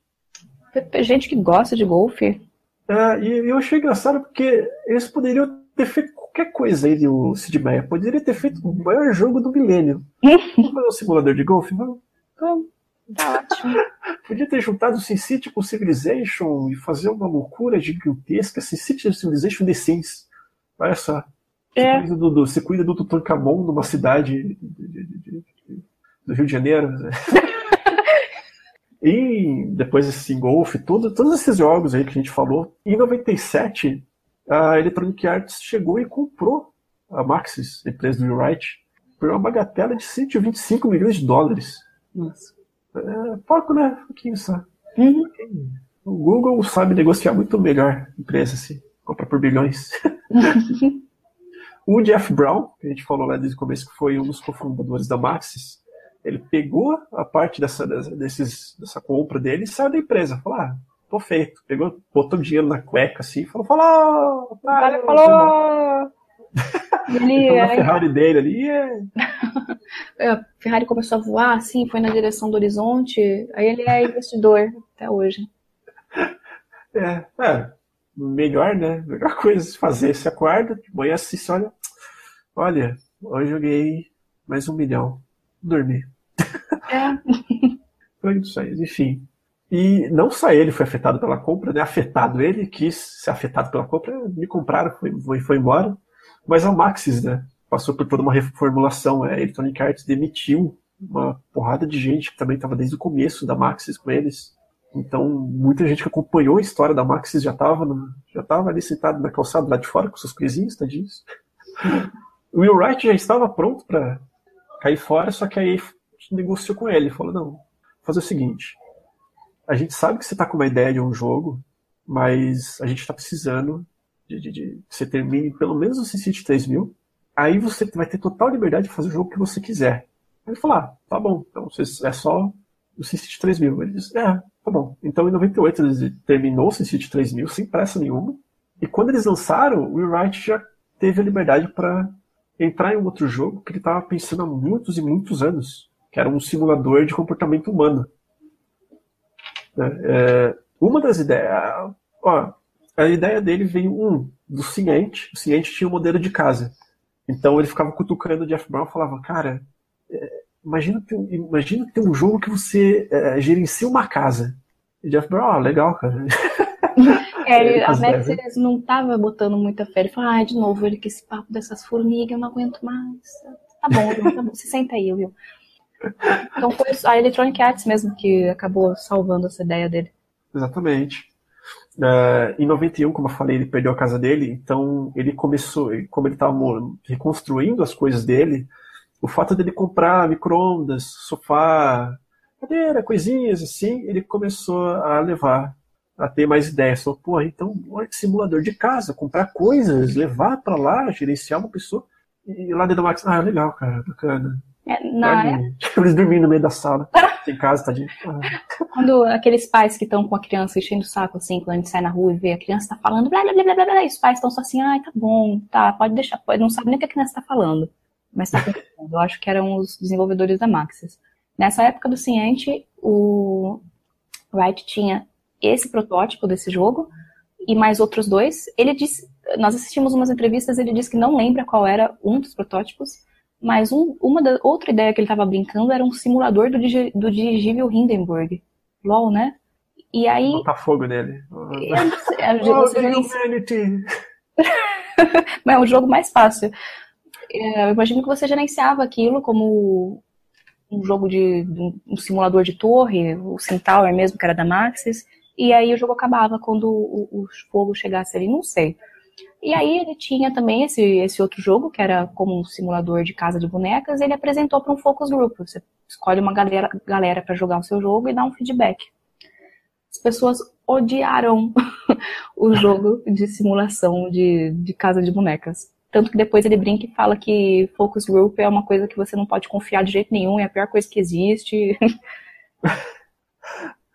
Tem gente que gosta de golfe. É, e eu achei engraçado porque eles poderiam ter feito qualquer coisa aí o Sid Meier. Poderia ter feito o maior jogo do milênio. Vamos fazer um simulador de golfe? Vamos. Vamos. Tá ótimo. <laughs> Podia ter juntado o SimCity com o Civilization e fazer uma loucura gigantesca. SimCity e Civilization The Sims. Olha só. É. Você, cuida do, do, você cuida do Tutankhamon numa cidade de, de, de, do Rio de Janeiro. <laughs> e depois esse Golf, todo, todos esses jogos aí que a gente falou. Em 97, a Electronic Arts chegou e comprou a Maxis, a empresa do Wright, por uma bagatela de 125 milhões de dólares. Nossa. É pouco, né? Pouquinho só. Uhum. O Google sabe negociar muito melhor empresa, assim. Compra por bilhões. <laughs> o Jeff Brown, que a gente falou lá desde o começo, que foi um dos cofundadores da Maxis, ele pegou a parte dessa, desses, dessa compra dele e saiu da empresa. Falou, ah, tô feito. Pegou, botou dinheiro na cueca assim e falou, falou! O cara falou! <laughs> Ele, então, a Ferrari dele ali é... <laughs> é... A Ferrari começou a voar, assim, foi na direção do horizonte. Aí ele é investidor até hoje. <laughs> É, é melhor, né? Melhor coisa se fazer. Você acorda, de manhã assiste, olha. Olha, hoje eu ganhei mais um milhão. Dormi. É. Foi isso aí, enfim. E não só ele foi afetado pela compra, né? Afetado ele, quis ser afetado pela compra, me compraram, foi, foi, foi embora. Mas a Maxis, né? Passou por toda uma reformulação. A Electronic Arts demitiu uma porrada de gente que também estava desde o começo da Maxis com eles. Então, muita gente que acompanhou a história da Maxis já estava já tava ali sentado na calçada lá de fora com seus coisinhos, tadinhos. O Will Wright já estava pronto para cair fora, só que aí negociou com ele. Falou: não, fazer o seguinte a gente sabe que você está com uma ideia de um jogo, mas a gente está precisando de, de, de, você termine pelo menos o SimCity 3000. Aí você vai ter total liberdade de fazer o jogo que você quiser. Ele falou, ah, tá bom, então é só o SimCity 3000. Ele disse, é, tá bom. Então em 98 ele terminou o SimCity 3000 sem pressa nenhuma. E quando eles lançaram, o Wright já teve a liberdade para entrar em um outro jogo que ele estava pensando há muitos e muitos anos, que era um simulador de comportamento humano. Né? É, uma das ideias, ó, a ideia dele veio um do ciente. O ciente tinha um modelo de casa. Então ele ficava cutucando o Jeff Brown e falava, cara, é, imagina, ter, imagina ter um jogo que você é, gerencia uma casa. E Jeff Brown, ah, legal, cara. <laughs> É, <laughs> a Max não tava botando muita fé. Ele falou, ah, de novo, ele que esse papo dessas formigas, eu não aguento mais. Tá bom, tá bom, você senta aí, viu? Então foi a Electronic Arts mesmo que acabou salvando essa ideia dele. Exatamente. Uh, em 91, como eu falei, ele perdeu a casa dele, então ele começou, como ele estava reconstruindo as coisas dele, o fato dele comprar micro-ondas, sofá, cadeira, coisinhas assim, ele começou a levar, a ter mais ideias. Falou, pô, então, olha que simulador de casa, comprar coisas, levar para lá, gerenciar uma pessoa. E lá dentro da Max, ah, legal, cara, bacana. É, na... <laughs> Eles dormindo no meio da sala. <laughs> Tem casa, tadinho. Quando aqueles pais que estão com a criança enchendo o saco, assim, quando a gente sai na rua e vê a criança tá falando blá blá blá blá blá, e os pais estão só assim, ai, tá bom, tá, pode deixar, pode, não sabe nem o que a criança tá falando. Mas tá pensando. Eu acho que eram os desenvolvedores da Maxis. Nessa época do Ciente, o Wright tinha esse protótipo desse jogo e mais outros dois. Ele disse, nós assistimos umas entrevistas, ele disse que não lembra qual era um dos protótipos, mas um, uma da, outra ideia que ele estava brincando era um simulador do, do dirigível Hindenburg. LOL, né? E aí. Botar fogo nele. É, <laughs> <laughs> Mas é o jogo mais fácil. É, eu imagino que você gerenciava aquilo como um jogo de um simulador de torre, o Centaur mesmo, que era da Maxis, e aí o jogo acabava quando o, o fogo chegasse ali, não sei. E aí ele tinha também esse, esse outro jogo, que era como um simulador de casa de bonecas, ele apresentou para um focus group. Você escolhe uma galera, galera para jogar o seu jogo e dá um feedback. As pessoas odiaram <laughs> o jogo de simulação de, de casa de bonecas. Tanto que depois ele brinca e fala que focus group é uma coisa que você não pode confiar de jeito nenhum, é a pior coisa que existe. <laughs>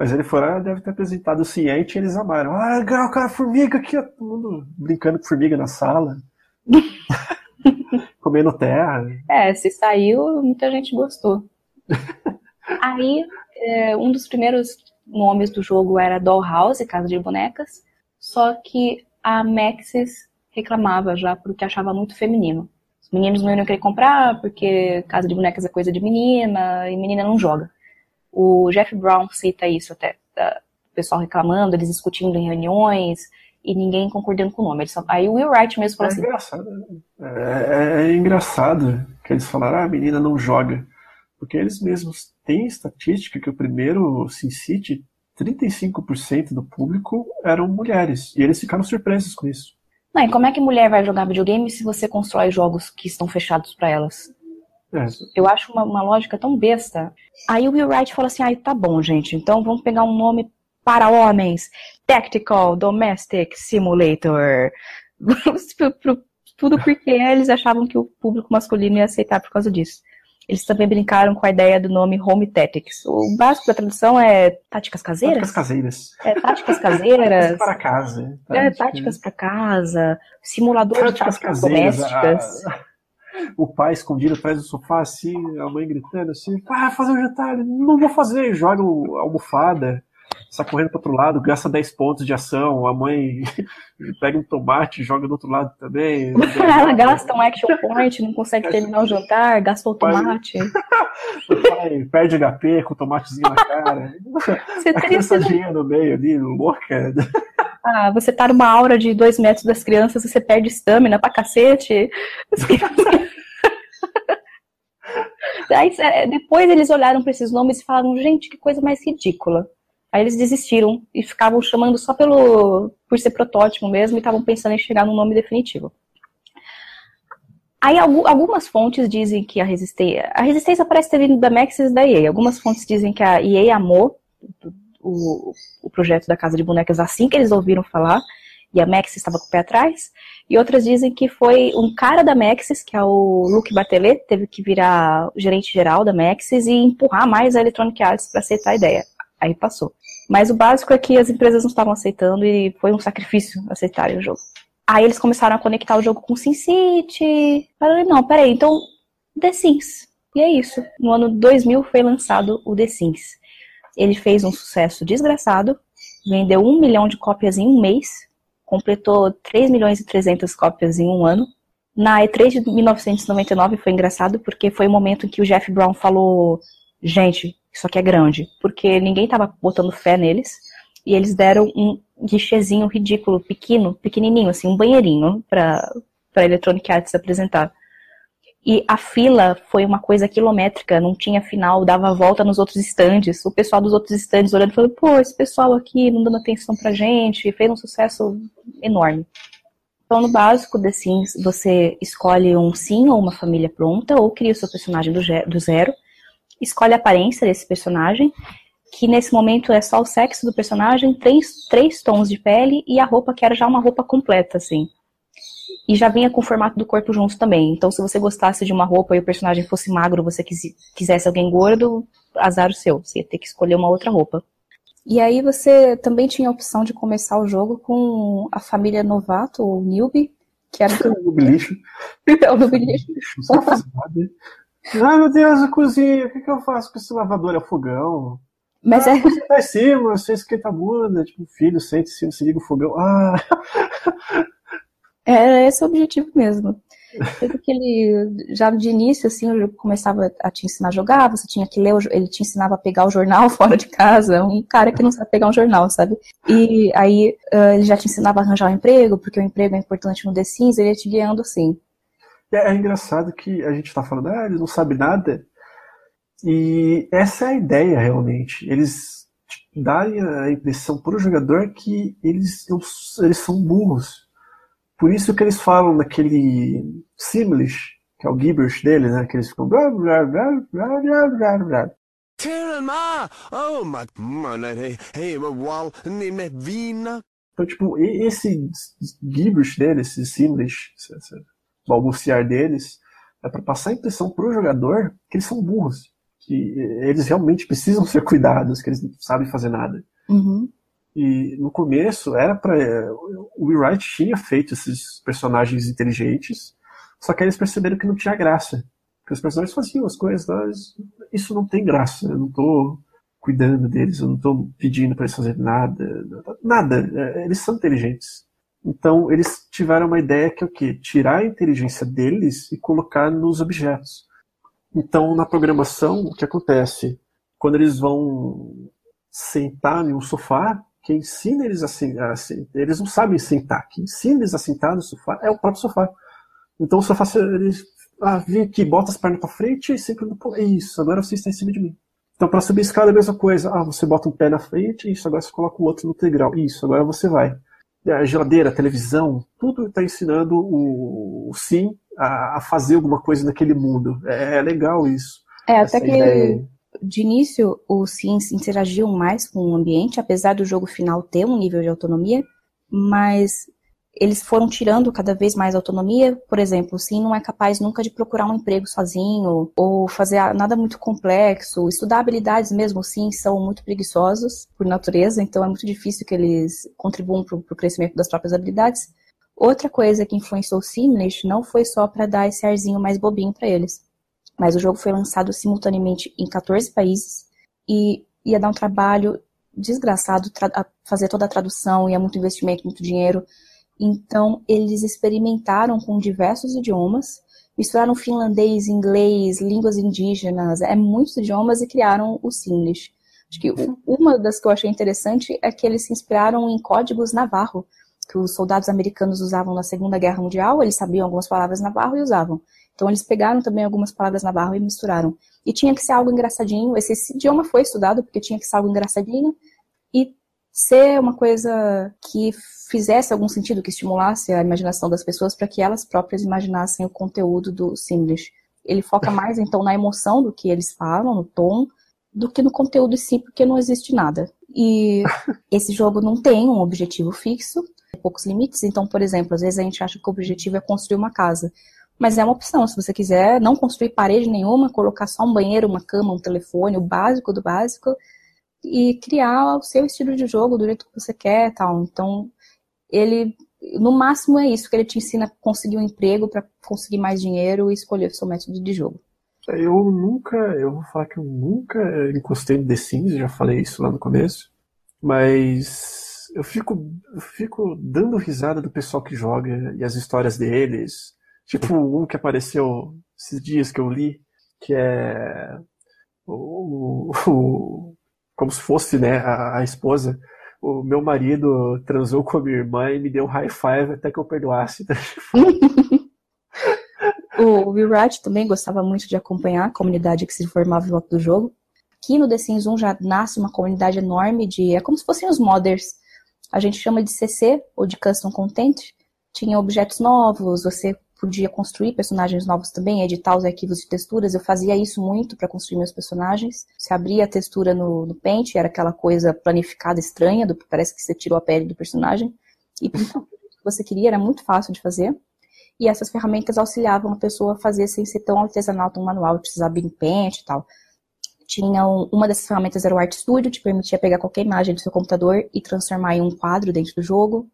Mas ele foi lá, deve ter apresentado o ciente e eles amaram. Ah, legal, cara, formiga aqui, ó. todo mundo brincando com formiga na sala. <laughs> Comendo terra. É, se saiu, muita gente gostou. <laughs> Aí, é, um dos primeiros nomes do jogo era Dollhouse, Casa de Bonecas, só que a Maxis reclamava já porque achava muito feminino. Os meninos não iam querer comprar porque Casa de Bonecas é coisa de menina e menina não joga. O Jeff Brown cita isso até, o pessoal reclamando, eles discutindo em reuniões e ninguém concordando com o nome. Só... Aí o Will Wright mesmo falou é assim. Engraçado, né? é, é, é engraçado que eles falaram, ah, a menina não joga. Porque eles mesmos têm estatística que o primeiro SimCity, 35% do público eram mulheres. E eles ficaram surpresos com isso. Não, e como é que mulher vai jogar videogame se você constrói jogos que estão fechados para elas? É. Eu acho uma, uma, lógica tão besta. Aí o Will Wright falou assim: ah, tá bom, gente, então vamos pegar um nome para homens: Tactical Domestic Simulator. <laughs> Tudo porque eles achavam que o público masculino ia aceitar por causa disso. Eles também brincaram com a ideia do nome Home Tactics. O básico da tradução é táticas caseiras? Táticas caseiras. É, táticas caseiras. táticas <laughs> para casa. É, táticas para casa. Simulador táticas de táticas domésticas. Ah o pai escondido atrás do sofá, assim, a mãe gritando assim, ah, fazer o um jantar, não vou fazer, joga a almofada, sai correndo para outro lado, gasta 10 pontos de ação, a mãe <laughs> pega um tomate e joga do outro lado também. <laughs> Ela gasta um action point, não consegue terminar o jantar, gastou o tomate. <laughs> o pai perde HP com o tomatezinho na cara. Você a criançadinha no meio ali, louca. Ah, você tá numa aura de dois metros das crianças, você perde estamina pra cacete. <laughs> Aí, é, depois eles olharam para esses nomes e falaram, gente, que coisa mais ridícula. Aí eles desistiram e ficavam chamando só pelo por ser protótipo mesmo e estavam pensando em chegar num nome definitivo. Aí algumas fontes dizem que a resistência. A resistência parece ter vindo da Maxis e da EA. Algumas fontes dizem que a EA amou o, o projeto da Casa de Bonecas assim que eles ouviram falar. e a Maxis estava com o pé atrás, e outras dizem que foi um cara da Maxis, que é o Luke Batelet, teve que virar gerente geral da Maxis e empurrar mais a Electronic Arts para aceitar a ideia. Aí passou. Mas o básico é que as empresas não estavam aceitando e foi um sacrifício aceitarem o jogo. Aí eles começaram a conectar o jogo com SimCity. Falei, não, peraí, então The Sims. E é isso. No ano 2000 foi lançado o The Sims. Ele fez um sucesso desgraçado, vendeu um milhão de cópias em um mês, completou 3 milhões e 300 cópias em um ano. Na E3 de 1999 foi engraçado porque foi o momento em que o Jeff Brown falou: gente, isso aqui é grande, porque ninguém estava botando fé neles e eles deram um guichezinho ridículo, pequeno, pequenininho, assim, um banheirinho para para Electronic Arts apresentar. E a fila foi uma coisa quilométrica, não tinha final, dava volta nos outros estandes. O pessoal dos outros estandes olhando e pô, esse pessoal aqui não dando atenção pra gente, fez um sucesso enorme. Então, no básico The Sims, você escolhe um sim ou uma família pronta, ou cria o seu personagem do, do zero, escolhe a aparência desse personagem, que nesse momento é só o sexo do personagem, três, três tons de pele e a roupa que era já uma roupa completa, assim. E já vinha com o formato do corpo junto também. Então, se você gostasse de uma roupa e o personagem fosse magro, você quisesse alguém gordo, azar o seu. Você ia ter que escolher uma outra roupa. E aí você também tinha a opção de começar o jogo com a família novato, ou newbie, que era o noob lixo. <laughs> é o noob lixo. Não fazer nada. Ai meu Deus, a cozinha, o que, que eu faço com esse lavador? É o fogão. Mas ah, é. Você tá em cima, você esquenta a bunda, tipo, filho, sente em cima, se liga o fogão. Ah! <laughs> Era esse o objetivo mesmo. Ele, já de início, assim, eu começava a te ensinar a jogar, você tinha que ler, ele te ensinava a pegar o jornal <laughs> fora de casa, um cara que não sabe pegar um jornal, sabe? E aí ele já te ensinava a arranjar um emprego, porque o emprego é importante no The Sims, ele ia te guiando assim. É, é engraçado que a gente tá falando, ah, eles não sabem nada, e essa é a ideia, realmente. Eles tipo, darem a impressão para o jogador que eles, eles são burros por isso que eles falam naquele Simlish, que é o gibberish deles, né? Que eles ficam. Blá, blá, blá, blá, blá, blá, blá. Então, tipo, esse gibberish deles, esse Simlish, esse balbuciar deles, é para passar a impressão pro jogador que eles são burros. Que eles realmente precisam ser cuidados, que eles não sabem fazer nada. Uhum. E no começo era para o Wright tinha feito esses personagens inteligentes, só que eles perceberam que não tinha graça. Que os personagens faziam as coisas, mas isso não tem graça. Eu não estou cuidando deles, eu não estou pedindo para eles fazerem nada, nada. É, eles são inteligentes. Então eles tiveram uma ideia que é o quê? Tirar a inteligência deles e colocar nos objetos. Então na programação o que acontece? Quando eles vão sentar em um sofá, quem ensina eles a, a, eles não sabem sentar. Quem ensina eles a sentar no sofá é o próprio sofá. Então o sofá, eles ah, vem aqui, bota as pernas para frente e sempre no Isso, agora você está em cima de mim. Então para subir a escada é a mesma coisa. Ah, você bota um pé na frente, isso, agora você coloca o outro no degrau. Isso, agora você vai. A geladeira, a televisão, tudo está ensinando o, o sim a, a, fazer alguma coisa naquele mundo. É, é legal isso. É, até que ideia de início, os Sims interagiam mais com o ambiente, apesar do jogo final ter um nível de autonomia, mas eles foram tirando cada vez mais autonomia. Por exemplo, o Sim não é capaz nunca de procurar um emprego sozinho ou fazer nada muito complexo. Estudar habilidades mesmo, sim, são muito preguiçosos por natureza, então é muito difícil que eles contribuam para o crescimento das próprias habilidades. Outra coisa que influenciou o Simlish não foi só para dar esse arzinho mais bobinho para eles mas o jogo foi lançado simultaneamente em 14 países e ia dar um trabalho desgraçado fazer toda a tradução, ia muito investimento, muito dinheiro. Então, eles experimentaram com diversos idiomas, misturaram finlandês, inglês, línguas indígenas, é muitos idiomas e criaram o Simlish. Acho que uma das que eu achei interessante é que eles se inspiraram em códigos navarro, que os soldados americanos usavam na Segunda Guerra Mundial, eles sabiam algumas palavras navarro e usavam. Então eles pegaram também algumas palavras na barra e misturaram. E tinha que ser algo engraçadinho. Esse, esse idioma foi estudado porque tinha que ser algo engraçadinho e ser uma coisa que fizesse algum sentido, que estimulasse a imaginação das pessoas para que elas próprias imaginassem o conteúdo do Simlish. Ele foca mais então na emoção do que eles falam, no tom, do que no conteúdo em si, porque não existe nada. E <laughs> esse jogo não tem um objetivo fixo, poucos limites. Então, por exemplo, às vezes a gente acha que o objetivo é construir uma casa. Mas é uma opção, se você quiser não construir parede nenhuma, colocar só um banheiro, uma cama, um telefone, o básico do básico, e criar o seu estilo de jogo do jeito que você quer tal. Então, ele, no máximo é isso, que ele te ensina a conseguir um emprego para conseguir mais dinheiro e escolher o seu método de jogo. Eu nunca, eu vou falar que eu nunca encostei no The Sims, já falei isso lá no começo, mas eu fico, eu fico dando risada do pessoal que joga e as histórias deles. Tipo um que apareceu esses dias que eu li, que é o, o como se fosse né, a, a, esposa. O meu marido transou com a minha irmã e me deu um high five até que eu perdoasse. <laughs> o Wright também gostava muito de acompanhar a comunidade que se formava em volta do jogo. Aqui no The Sims 1 já nasce uma comunidade enorme de. É como se fossem os modders. A gente chama de CC, ou de Custom Content. Tinha objetos novos, você podia construir personagens novos também, editar os arquivos de texturas. Eu fazia isso muito para construir meus personagens. Você abria a textura no, no Paint, era aquela coisa planificada estranha, do, parece que você tirou a pele do personagem. E pintar o que você queria, era muito fácil de fazer. E essas ferramentas auxiliavam a pessoa a fazer sem ser tão artesanal, tão manual, precisar abrir em Paint e tal tinha um, uma dessas ferramentas era o Art Studio, te permitia pegar qualquer imagem do seu computador e transformar em um quadro dentro do jogo.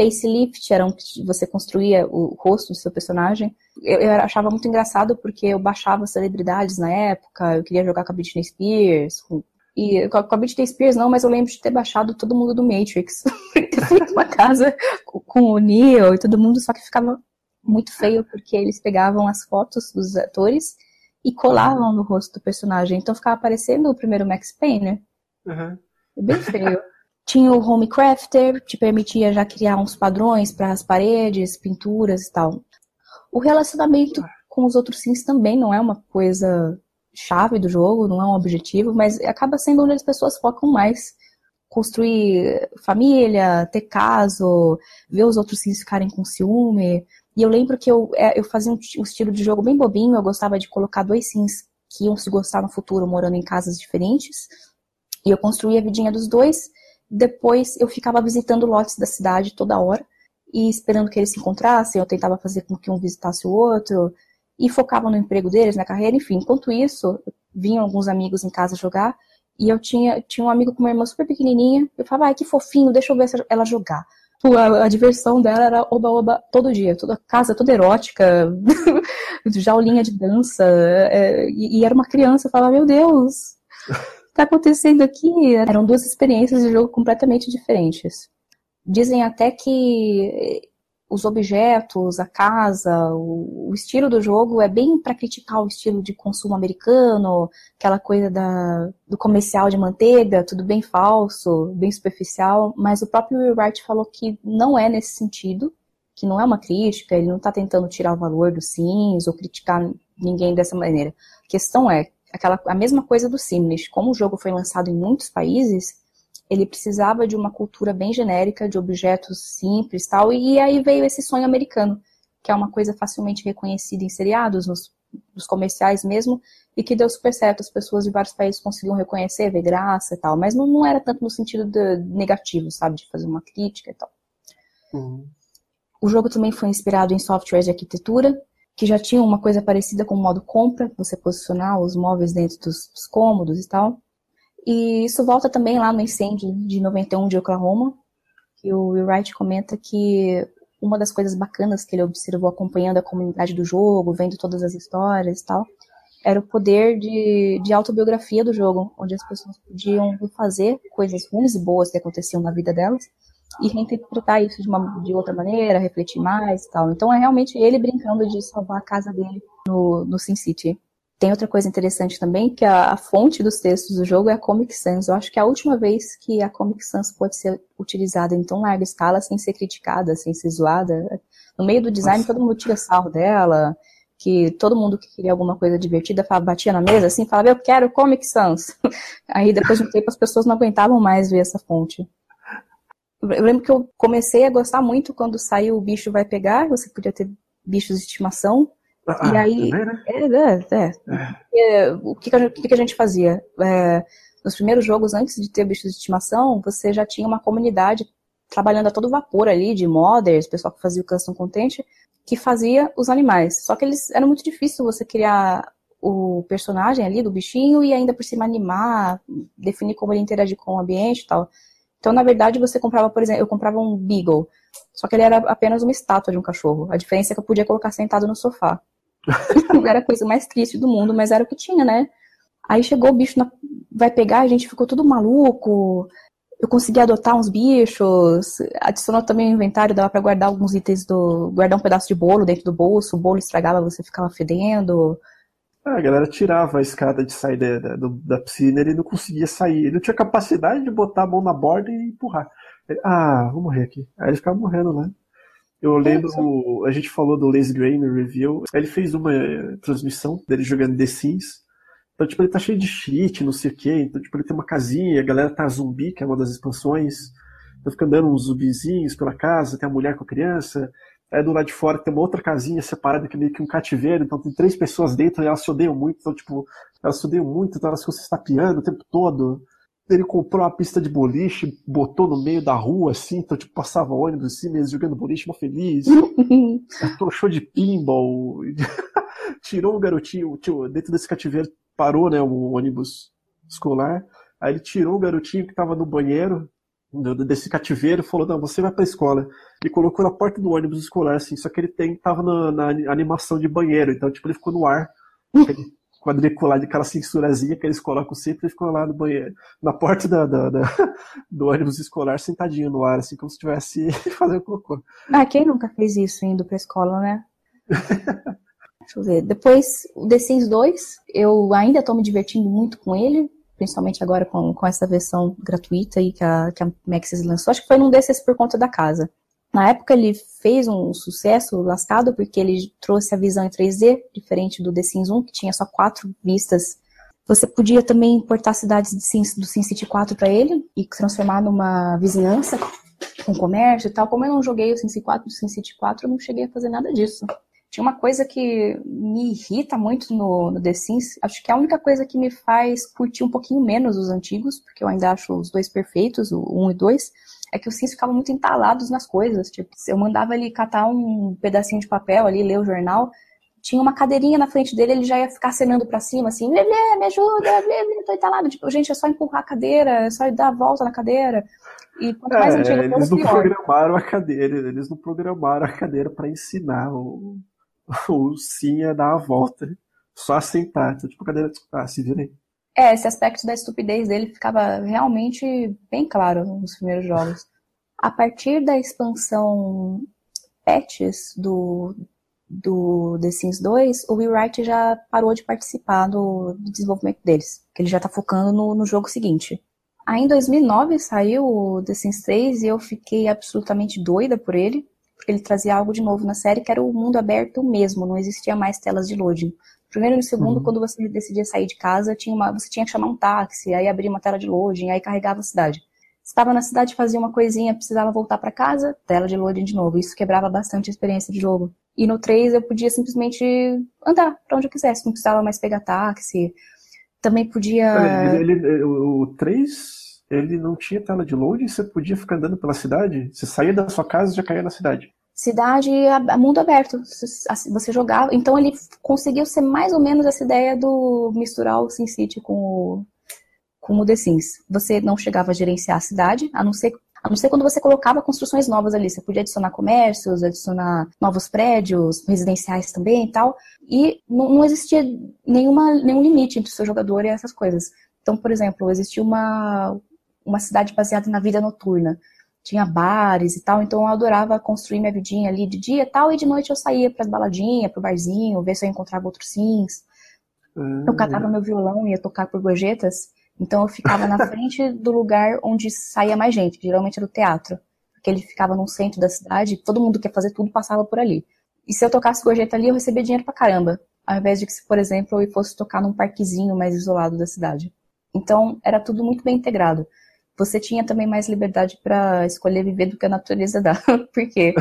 Facelift era um que você construía o rosto do seu personagem. Eu, eu, achava muito engraçado porque eu baixava celebridades na época, eu queria jogar com a Britney Spears, com, e com a, Britney Spears não, mas eu lembro de ter baixado todo mundo do Matrix. <laughs> ter feito uma casa com, com o Neo e todo mundo, só que ficava muito feio porque eles pegavam as fotos dos atores e colavam no rosto do personagem. Então ficava parecendo o primeiro Max Payne. Uhum. Bem feio. <laughs> Tinha o Home Crafter, te permitia já criar uns padrões para as paredes, pinturas e tal. O relacionamento com os outros sims também não é uma coisa chave do jogo, não é um objetivo, mas acaba sendo onde as pessoas focam mais. Construir família, ter caso, ver os outros sims ficarem com ciúme, e eu lembro que eu, é, eu fazia um, um, estilo de jogo bem bobinho, eu gostava de colocar dois sims que iam se gostar no futuro morando em casas diferentes. E eu construía a vidinha dos dois. Depois eu ficava visitando lotes da cidade toda hora e esperando que eles se encontrassem. Eu tentava fazer com que um visitasse o outro e focava no emprego deles, na carreira, enfim. Enquanto isso, vinham alguns amigos em casa jogar e eu tinha, tinha um amigo com uma irmã super pequenininha. Eu falava, ai, que fofinho, deixa eu ver ela jogar. A, a, diversão dela era oba-oba todo dia, toda casa toda erótica, <laughs> jaulinha de dança, é, e, e, era uma criança, eu falava, meu Deus, <laughs> o que tá acontecendo aqui? Eram duas experiências de jogo completamente diferentes. Dizem até que os objetos, a casa, o, estilo do jogo é bem para criticar o estilo de consumo americano, aquela coisa da, do comercial de manteiga, tudo bem falso, bem superficial, mas o próprio Wright falou que não é nesse sentido, que não é uma crítica, ele não está tentando tirar o valor dos Sims ou criticar ninguém dessa maneira. A questão é aquela, a mesma coisa do Simlish, como o jogo foi lançado em muitos países, ele precisava de uma cultura bem genérica, de objetos simples tal, e aí veio esse sonho americano, que é uma coisa facilmente reconhecida em seriados, nos, nos comerciais mesmo, e que deu super certo, as pessoas de vários países conseguiam reconhecer, ver graça e tal, mas não, não era tanto no sentido de, negativo, sabe, de fazer uma crítica e tal. Uhum. O jogo também foi inspirado em softwares de arquitetura, que já tinham uma coisa parecida com o modo compra, você posicionar os móveis dentro dos, dos cômodos e tal. E isso volta também lá no incêndio de 91 de Oklahoma, que o Will Wright comenta que uma das coisas bacanas que ele observou acompanhando a comunidade do jogo, vendo todas as histórias e tal, era o poder de, de autobiografia do jogo, onde as pessoas podiam fazer coisas ruins e boas que aconteciam na vida delas e reinterpretar isso de, uma, de outra maneira, refletir mais e tal. Então é realmente ele brincando de salvar a casa dele no, no Sin City. Tem outra coisa interessante também, que a, a, fonte dos textos do jogo é a Comic Sans. Eu acho que é a última vez que a Comic Sans pode ser utilizada em tão larga escala sem ser criticada, sem ser zoada. No meio do design, Nossa. todo mundo tira sarro dela, que todo mundo que queria alguma coisa divertida batia na mesa assim, falava, eu quero Comic Sans. <laughs> Aí depois de um tempo as pessoas não aguentavam mais ver essa fonte. Eu lembro que eu comecei a gostar muito quando saiu O Bicho Vai Pegar, você podia ter bichos de estimação, ah, e aí, também, né? é, é, é. é. o que, que, a gente, fazia? É, nos primeiros jogos, antes de ter bichos de estimação, você já tinha uma comunidade trabalhando a todo vapor ali, de modders, pessoal que fazia o custom content, que fazia os animais. Só que eles era muito difícil você criar o personagem ali do bichinho e ainda por cima animar, definir como ele interagir com o ambiente e tal. Então, na verdade, você comprava, por exemplo, eu comprava um Beagle, só que ele era apenas uma estátua de um cachorro. A diferença é que eu podia colocar sentado no sofá. <laughs> era a coisa mais triste do mundo, mas era o que tinha, né? Aí chegou o bicho, na... vai pegar, a gente ficou tudo maluco. Eu consegui adotar uns bichos, adicionou também o inventário, dava para guardar alguns itens do. guardar um pedaço de bolo dentro do bolso, o bolo estragava, você ficava fedendo. Ah, a galera tirava a escada de sair da, da, da piscina, ele não conseguia sair. Ele não tinha capacidade de botar a mão na borda e empurrar. Ele, ah, vou morrer aqui. Aí ele ficava morrendo lá. Eu lembro, a gente falou do Lazy Gray no review, ele fez uma transmissão dele jogando The Sims, então, tipo, ele tá cheio de cheat, não sei o quê. Então, tipo, ele tem uma casinha, a galera tá zumbi, que é uma das expansões. Então fica andando uns zumbizinhos pela casa, tem a mulher com a criança. Aí do lado de fora tem uma outra casinha separada que é meio que um cativeiro, então tem três pessoas dentro e elas se odeiam muito, então, tipo, elas se odeiam muito, então elas ficam se estapeando o tempo todo. Ele comprou uma pista de boliche, botou no meio da rua, assim, então, tipo, passava ônibus assim, mesmo jogando boliche, mó feliz. <laughs> show de pinball. <laughs> Tirou um garotinho, tio, dentro desse cativeiro, parou, né, o ônibus escolar. Aí ele tirou o garotinho que estava no banheiro desse cativeiro falou: Não, você vai para a escola. E colocou na porta do ônibus escolar, assim, só que ele tem, tava na, na animação de banheiro, então, tipo, ele ficou no ar. Quadricular de aquela censurazinha que eles colocam sempre, ele ficou lá no banheiro, na porta da, da, da, <laughs> do ônibus escolar, sentadinho no ar, assim, como se estivesse <laughs> fazendo cocô. Ah, quem nunca fez isso indo pra escola, né? <laughs> Deixa eu ver. Depois, o The Sims 2, eu ainda estou me divertindo muito com ele, principalmente agora com, com essa versão gratuita aí que a, que a Maxis lançou. Acho que foi num desses por conta da casa. Na época ele fez um sucesso lascado porque ele trouxe a visão em 3D, diferente do The Sims 1, que tinha só quatro vistas. Você podia também importar cidades do SimCity 4 para ele e transformar numa vizinhança com comércio e tal. Como eu não joguei o SimCity 4 e o SimCity 4, eu não cheguei a fazer nada disso. Tinha uma coisa que me irrita muito no, no The Sims, acho que é a única coisa que me faz curtir um pouquinho menos os antigos, porque eu ainda acho os dois perfeitos, o 1 e 2, é que os Sims ficavam muito entalados nas coisas. Tipo, eu mandava ele catar um pedacinho de papel ali, ler o jornal, tinha uma cadeirinha na frente dele, ele já ia ficar acenando para cima, assim, Lelê, me ajuda, Lelê, tô entalado. Tipo, gente, é só empurrar a cadeira, é só dar a volta na cadeira. E quanto mais é, antigo eles não pior. programaram a cadeira, eles não programaram a cadeira para ensinar o, o sim é dar a volta. Só assentar. Então, tipo, cadeira, tipo, ah, se vira aí. É, esse aspecto da estupidez dele ficava realmente bem claro nos primeiros jogos. A partir da expansão patches do, do The Sims 2, o Will Wright já parou de participar do, do desenvolvimento deles, que ele já está focando no, no jogo seguinte. Aí em 2009 saiu o The Sims 3 e eu fiquei absolutamente doida por ele porque ele trazia algo de novo na série, que era o mundo aberto mesmo, não existia mais telas de loading. Primeiro e no segundo, uhum. quando você decidia sair de casa, tinha uma, você tinha que chamar um táxi, aí abrir uma tela de loading, aí carregava a cidade. Estava na cidade, fazia uma coisinha, precisava voltar para casa, tela de loading de novo. Isso quebrava bastante a experiência de jogo. E no 3 eu podia simplesmente andar para onde eu quisesse, não precisava mais pegar táxi. Também podia. Ele, ele, o 3 ele não tinha tela de loading, você podia ficar andando pela cidade? Você saía da sua casa e já caía na cidade? Cidade, mundo aberto. Você jogava. Então ele conseguiu ser mais ou menos essa ideia do misturar o SimCity com o, com o The Sims. Você não chegava a gerenciar a cidade, a não ser a não ser quando você colocava construções novas ali. Você podia adicionar comércios, adicionar novos prédios, residenciais também e tal. E não, não existia nenhuma, nenhum limite entre o seu jogador e essas coisas. Então, por exemplo, existia uma, uma cidade baseada na vida noturna. Tinha bares e tal, então eu adorava construir minha vidinha ali de dia e tal, e de noite eu saía para as baladinhas, pro barzinho, ver se eu encontrava outros sims. Uhum. Eu catava meu violão e ia tocar por gorjetas, então eu ficava na <laughs> frente do lugar onde saía mais gente, geralmente era o teatro, porque ele ficava no centro da cidade, todo mundo que ia fazer tudo passava por ali. E se eu tocasse gorjeta ali, eu recebia dinheiro pra caramba, ao invés de que, por exemplo, eu fosse tocar num parquezinho mais isolado da cidade. Então, era tudo muito bem integrado você tinha também mais liberdade para escolher viver do que a natureza dá. Por quê?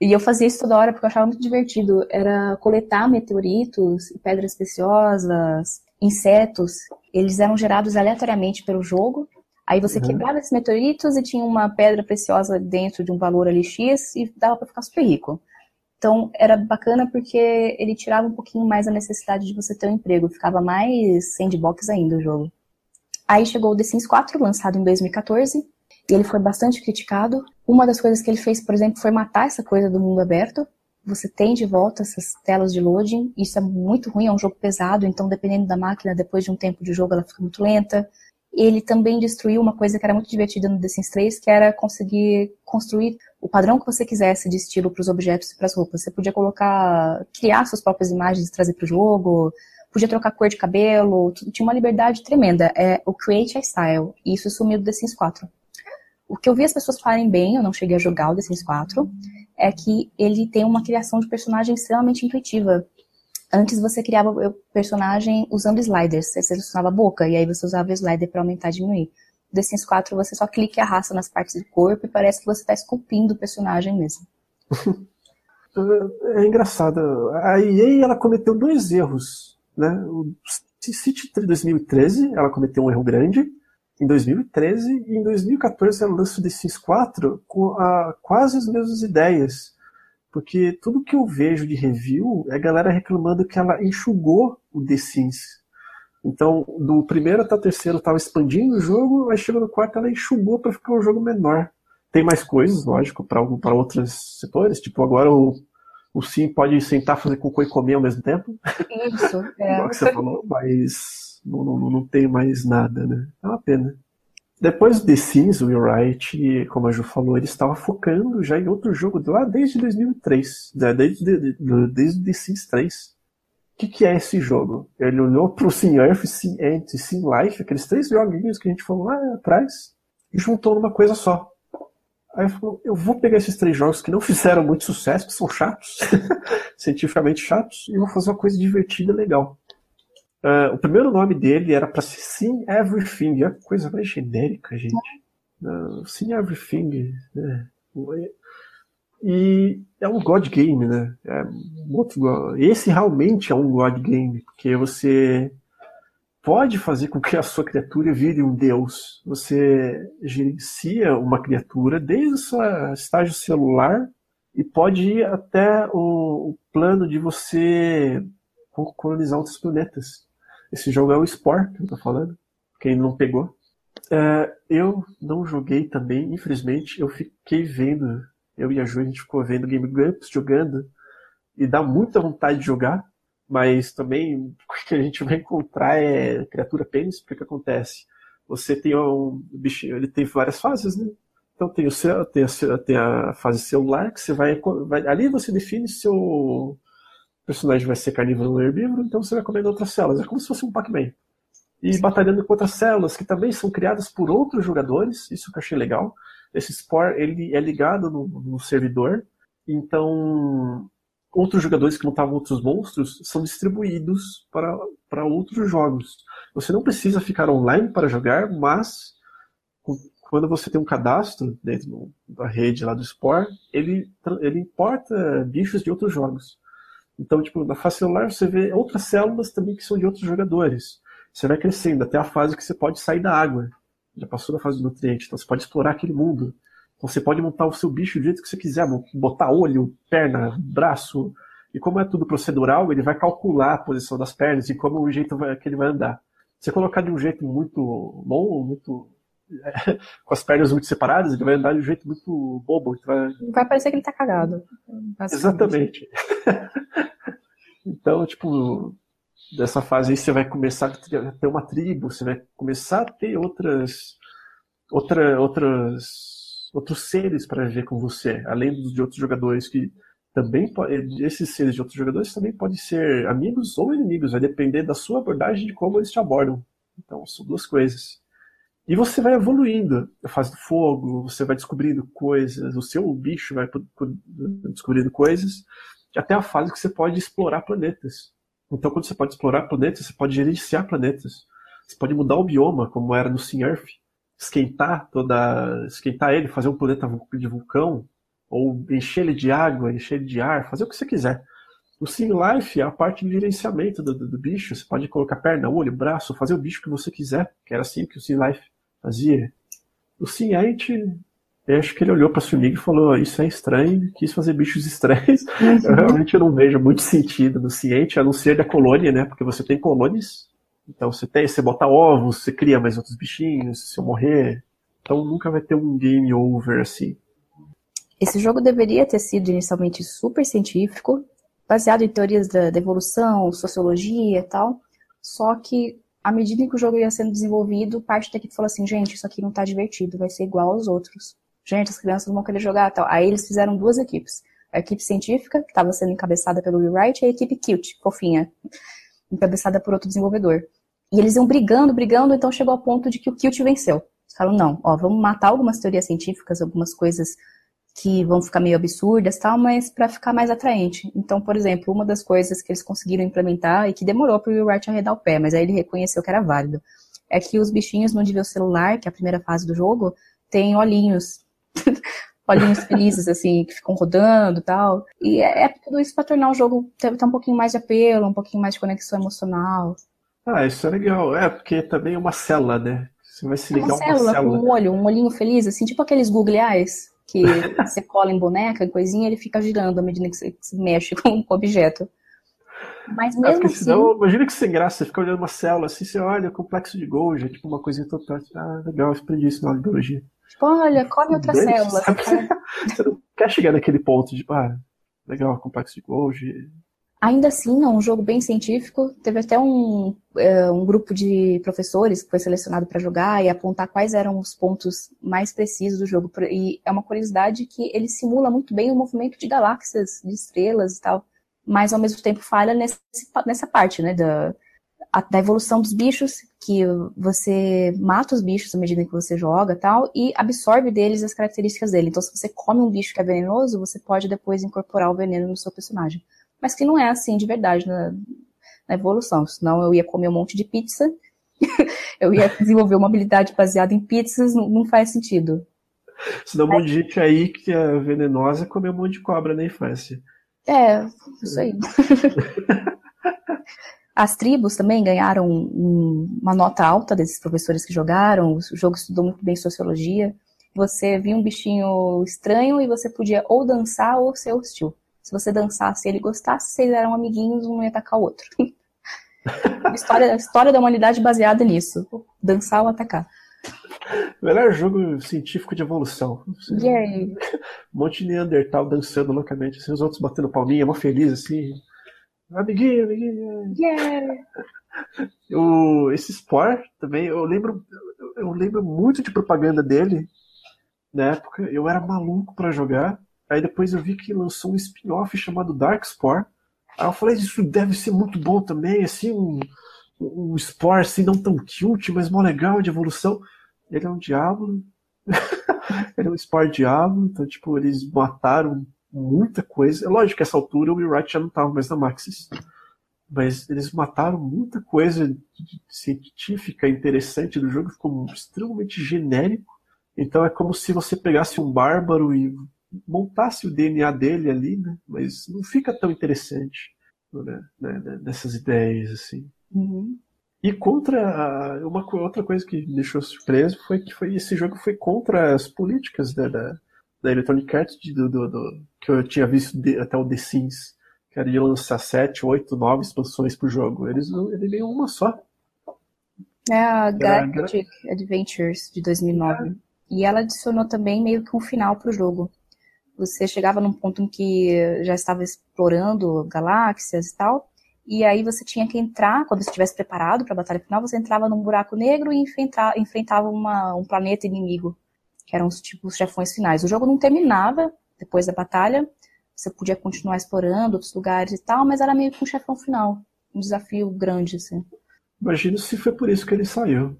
E eu fazia isso toda hora porque eu achava muito divertido. Era coletar meteoritos, pedras preciosas, insetos. Eles eram gerados aleatoriamente pelo jogo. Aí você Uhum. quebrava esses meteoritos e tinha uma pedra preciosa dentro de um valor ali X e dava pra ficar super rico. Então era bacana porque ele tirava um pouquinho mais a necessidade de você ter um emprego, ficava mais sandbox ainda o jogo. Aí chegou o The Sims 4, lançado em 2014, e ele foi bastante criticado. Uma das coisas que ele fez, por exemplo, foi matar essa coisa do mundo aberto. Você tem de volta essas telas de loading, isso é muito ruim, é um jogo pesado, então dependendo da máquina, depois de um tempo de jogo, ela fica muito lenta. Ele também destruiu uma coisa que era muito divertida no The Sims 3, que era conseguir construir o padrão que você quisesse de estilo para os objetos e para as roupas. Você podia colocar, criar suas próprias imagens e trazer para o jogo, podia trocar cor de cabelo, tinha uma liberdade tremenda. É o Create a Style, e isso sumiu do The Sims 4. O que eu vi as pessoas falarem bem, eu não cheguei a jogar o The Sims 4, é que ele tem uma criação de personagem extremamente intuitiva. Antes você criava o personagem usando sliders, você selecionava a boca, e aí você usava o slider para aumentar e diminuir. No The Sims 4 você só clica e arrasta nas partes do corpo e parece que você está esculpindo o personagem mesmo. <laughs> É engraçado. A EA ela cometeu dois erros. Né? O City 2013 ela cometeu um erro grande. Em 2013 e em 2014 ela lança o The Sims 4 com a, quase as mesmas ideias. Porque tudo que eu vejo de review é galera reclamando que ela enxugou o The Sims. Então, do primeiro até o terceiro estava expandindo o jogo, aí chegou no quarto ela enxugou para ficar um jogo menor. Tem mais coisas, lógico, para outros setores. Tipo, agora o, o Sim pode sentar, fazer cocô e comer ao mesmo tempo. Isso, <laughs> é. Igual que você falou, mas não, não, não tem mais nada, né? É uma pena. Depois do The Sims, o Will Wright, como a Ju falou, ele estava focando já em outro jogo lá desde 2003, né? desde, desde, o The Sims 3. O que, que é esse jogo? Ele olhou pro Sim Earth, Sim Ant e Sim Life, aqueles três joguinhos que a gente falou lá atrás, e juntou numa coisa só. Aí falou, eu vou pegar esses três jogos que não fizeram muito sucesso, que são chatos, <laughs> cientificamente chatos, e vou fazer uma coisa divertida e legal. Uh, o primeiro nome dele era para ser Sim Everything, é a coisa mais genérica, gente. Uh, Sim Everything. Né? E é um God Game, né? É um outro, esse realmente é um God Game, porque você pode fazer com que a sua criatura vire um deus. Você gerencia uma criatura desde o seu estágio celular e pode ir até o, o plano de você colonizar outros planetas. Esse jogo é o Spore, que eu tô falando. Quem não pegou. É, eu não joguei também, infelizmente. Eu fiquei vendo, eu e a Ju, a gente ficou vendo Game Grumps jogando. E dá muita vontade de jogar. Mas também <laughs> o que a gente vai encontrar é criatura pênis, porque que acontece? Você tem um bichinho, ele tem várias fases, né? Então tem, o seu, tem, a, tem a fase celular, que você vai, vai. Ali você define se o personagem vai ser carnívoro ou herbívoro, então você vai comendo outras células. É como se fosse um Pac-Man. E batalhando com outras células, que também são criadas por outros jogadores, isso que eu achei legal. Esse Spore, ele é ligado no, no servidor, então outros jogadores que montavam outros monstros são distribuídos para, para outros jogos. Você não precisa ficar online para jogar, mas quando você tem um cadastro dentro da rede lá do Spore, ele, ele importa bichos de outros jogos. Então, tipo, na fase celular você vê outras células também que são de outros jogadores. Você vai crescendo até a fase que você pode sair da água. Já passou da fase do nutriente, então você pode explorar aquele mundo. Você pode montar o seu bicho do jeito que você quiser, botar olho, perna, braço. E como é tudo procedural, ele vai calcular a posição das pernas e como o jeito que ele vai andar. Se você colocar de um jeito muito bom, muito <laughs> com as pernas muito separadas, ele vai andar de um jeito muito bobo. Vai... vai parecer que ele tá cagado. Exatamente. <laughs> então, tipo, dessa fase aí você vai começar a ter uma tribo, você vai começar a ter outras, outra, outras, outros seres para viver com você, além de outros jogadores que também esses seres de outros jogadores também podem ser amigos ou inimigos, vai depender da sua abordagem de como eles te abordam. Então, são duas coisas. E você vai evoluindo. A fase do fogo, você vai descobrindo coisas, o seu bicho vai descobrindo coisas, até a fase que você pode explorar planetas. Então, quando você pode explorar planetas, você pode gerenciar planetas. Você pode mudar o bioma, como era no Earth. Esquentar toda. esquentar ele, fazer um planeta de vulcão, ou encher ele de água, encher ele de ar, fazer o que você quiser. O Sim Life é a parte de gerenciamento do, do, do, bicho. Você pode colocar perna, olho, braço, fazer o bicho que você quiser, que era assim que o Sim Life fazia. O Ciente, eu acho que ele olhou pra Sunig e falou: Isso é estranho, quis fazer bichos estranhos. Uhum. <laughs> Eu realmente não vejo muito sentido no Ciente, a não ser da colônia, né? Porque você tem colônias, então você tem, você bota ovos, você cria mais outros bichinhos, se eu morrer. Então nunca vai ter um game over assim. Esse jogo deveria ter sido inicialmente super científico, baseado em teorias da, da evolução, sociologia e tal. Só que, à medida em que o jogo ia sendo desenvolvido, parte da equipe falou assim: gente, isso aqui não tá divertido, vai ser igual aos outros. Gente, as crianças vão querer jogar tal. Aí eles fizeram duas equipes. A equipe científica, que estava sendo encabeçada pelo Will Wright, e a equipe cute, fofinha, encabeçada por outro desenvolvedor. E eles iam brigando, brigando, então chegou ao ponto de que o cute venceu. Eles falaram, não, ó, vamos matar algumas teorias científicas, algumas coisas que vão ficar meio absurdas tal, mas para ficar mais atraente. Então, por exemplo, uma das coisas que eles conseguiram implementar e que demorou para o Will Wright arredar o pé, mas aí ele reconheceu que era válido, é que os bichinhos no nível celular, que é a primeira fase do jogo, tem olhinhos. <laughs> olhinhos felizes, assim, que ficam rodando e tal. E é, é tudo isso para tornar o jogo ter, ter um pouquinho mais de apelo, um pouquinho mais de conexão emocional. Ah, isso é legal. É, porque também é uma célula, né? Você vai se É ligar uma a uma célula com célula. um olho, um olhinho feliz, assim, tipo aqueles Google Eyes que <laughs> você cola em boneca, coisinha, ele fica girando à medida que você, você mexe com o objeto. Mas É, mesmo porque assim, senão, imagina que sem graça, você fica olhando uma célula assim, você olha, complexo de Golgi, é tipo uma coisinha total. Ah, legal, eu aprendi isso na biologia. Tipo, olha, come outra Dane-se, célula. tá- <laughs> Você não quer chegar naquele ponto de, ah, legal, complexo de Golgi. Ainda assim, é um jogo bem científico. Teve até um, é, um grupo de professores que foi selecionado para jogar e apontar quais eram os pontos mais precisos do jogo. E é uma curiosidade que ele simula muito bem o movimento de galáxias, de estrelas e tal. Mas ao mesmo tempo falha nesse, nessa parte, né? Da, a- da evolução dos bichos, que você mata os bichos à medida que você joga e tal, e absorve deles as características dele. Então, se você come um bicho que é venenoso, você pode depois incorporar o veneno no seu personagem mas que não é assim de verdade na, na evolução. Senão eu ia comer um monte de pizza, <laughs> eu ia desenvolver uma habilidade baseada em pizzas, não, não faz sentido. Senão um monte de gente aí que é venenosa comeu um monte de cobra na infância. É, isso aí. <laughs> As tribos também ganharam um- uma nota alta desses professores que jogaram. O jogo estudou muito bem sociologia. Você via um bichinho estranho e você podia ou dançar ou ser hostil. Se você dançasse e ele gostasse, vocês eram amiguinhos, um ia atacar o outro. <laughs> a, história, a história da humanidade baseada nisso. Dançar ou atacar. Melhor jogo científico de evolução. Yay. <laughs> Um monte de Neandertal dançando loucamente, assim, os outros batendo palminha, mó feliz, assim. Amiguinho, amiguinho. Yeah. <laughs> O, esse Spore também, eu lembro, eu lembro muito de propaganda dele. Na época, eu era maluco pra jogar. Aí depois eu vi que lançou um spin-off chamado Dark Spore. Aí eu falei, isso deve ser muito bom também, assim, um, um Spore assim, não tão cute, mas mó legal de evolução. Ele é um diabo. <laughs> ele é um Spore diabo, então, tipo, eles mataram muita coisa. É lógico que essa altura o Will Wright já não tava mais na Maxis. Mas eles mataram muita coisa científica interessante do jogo, ficou extremamente genérico. Então é como se você pegasse um bárbaro e montasse o DNA dele ali, né? Mas não fica tão interessante né? né, Nessas ideias, assim. Uhum. E contra a- uma outra coisa que me deixou surpreso foi que foi, esse jogo foi contra as políticas né, da, da Electronic Arts de- do, do- do- que eu tinha visto de- até o The Sims, que era de lançar 7, 8, 9 expansões pro jogo. Eles ele veio uma só. É a Era- Galactic Adventures de 2009. E ela adicionou também meio que um final pro jogo. Você chegava num ponto em que já estava explorando galáxias e tal, e aí você tinha que entrar, quando você estivesse preparado para a batalha final, você entrava num buraco negro e enfrenta- enfrentava uma- um planeta inimigo, que eram os tipos chefões finais. O jogo não terminava depois da batalha, você podia continuar explorando outros lugares e tal, mas era meio que um chefão final, um desafio grande, assim. Imagino se foi por isso que ele saiu.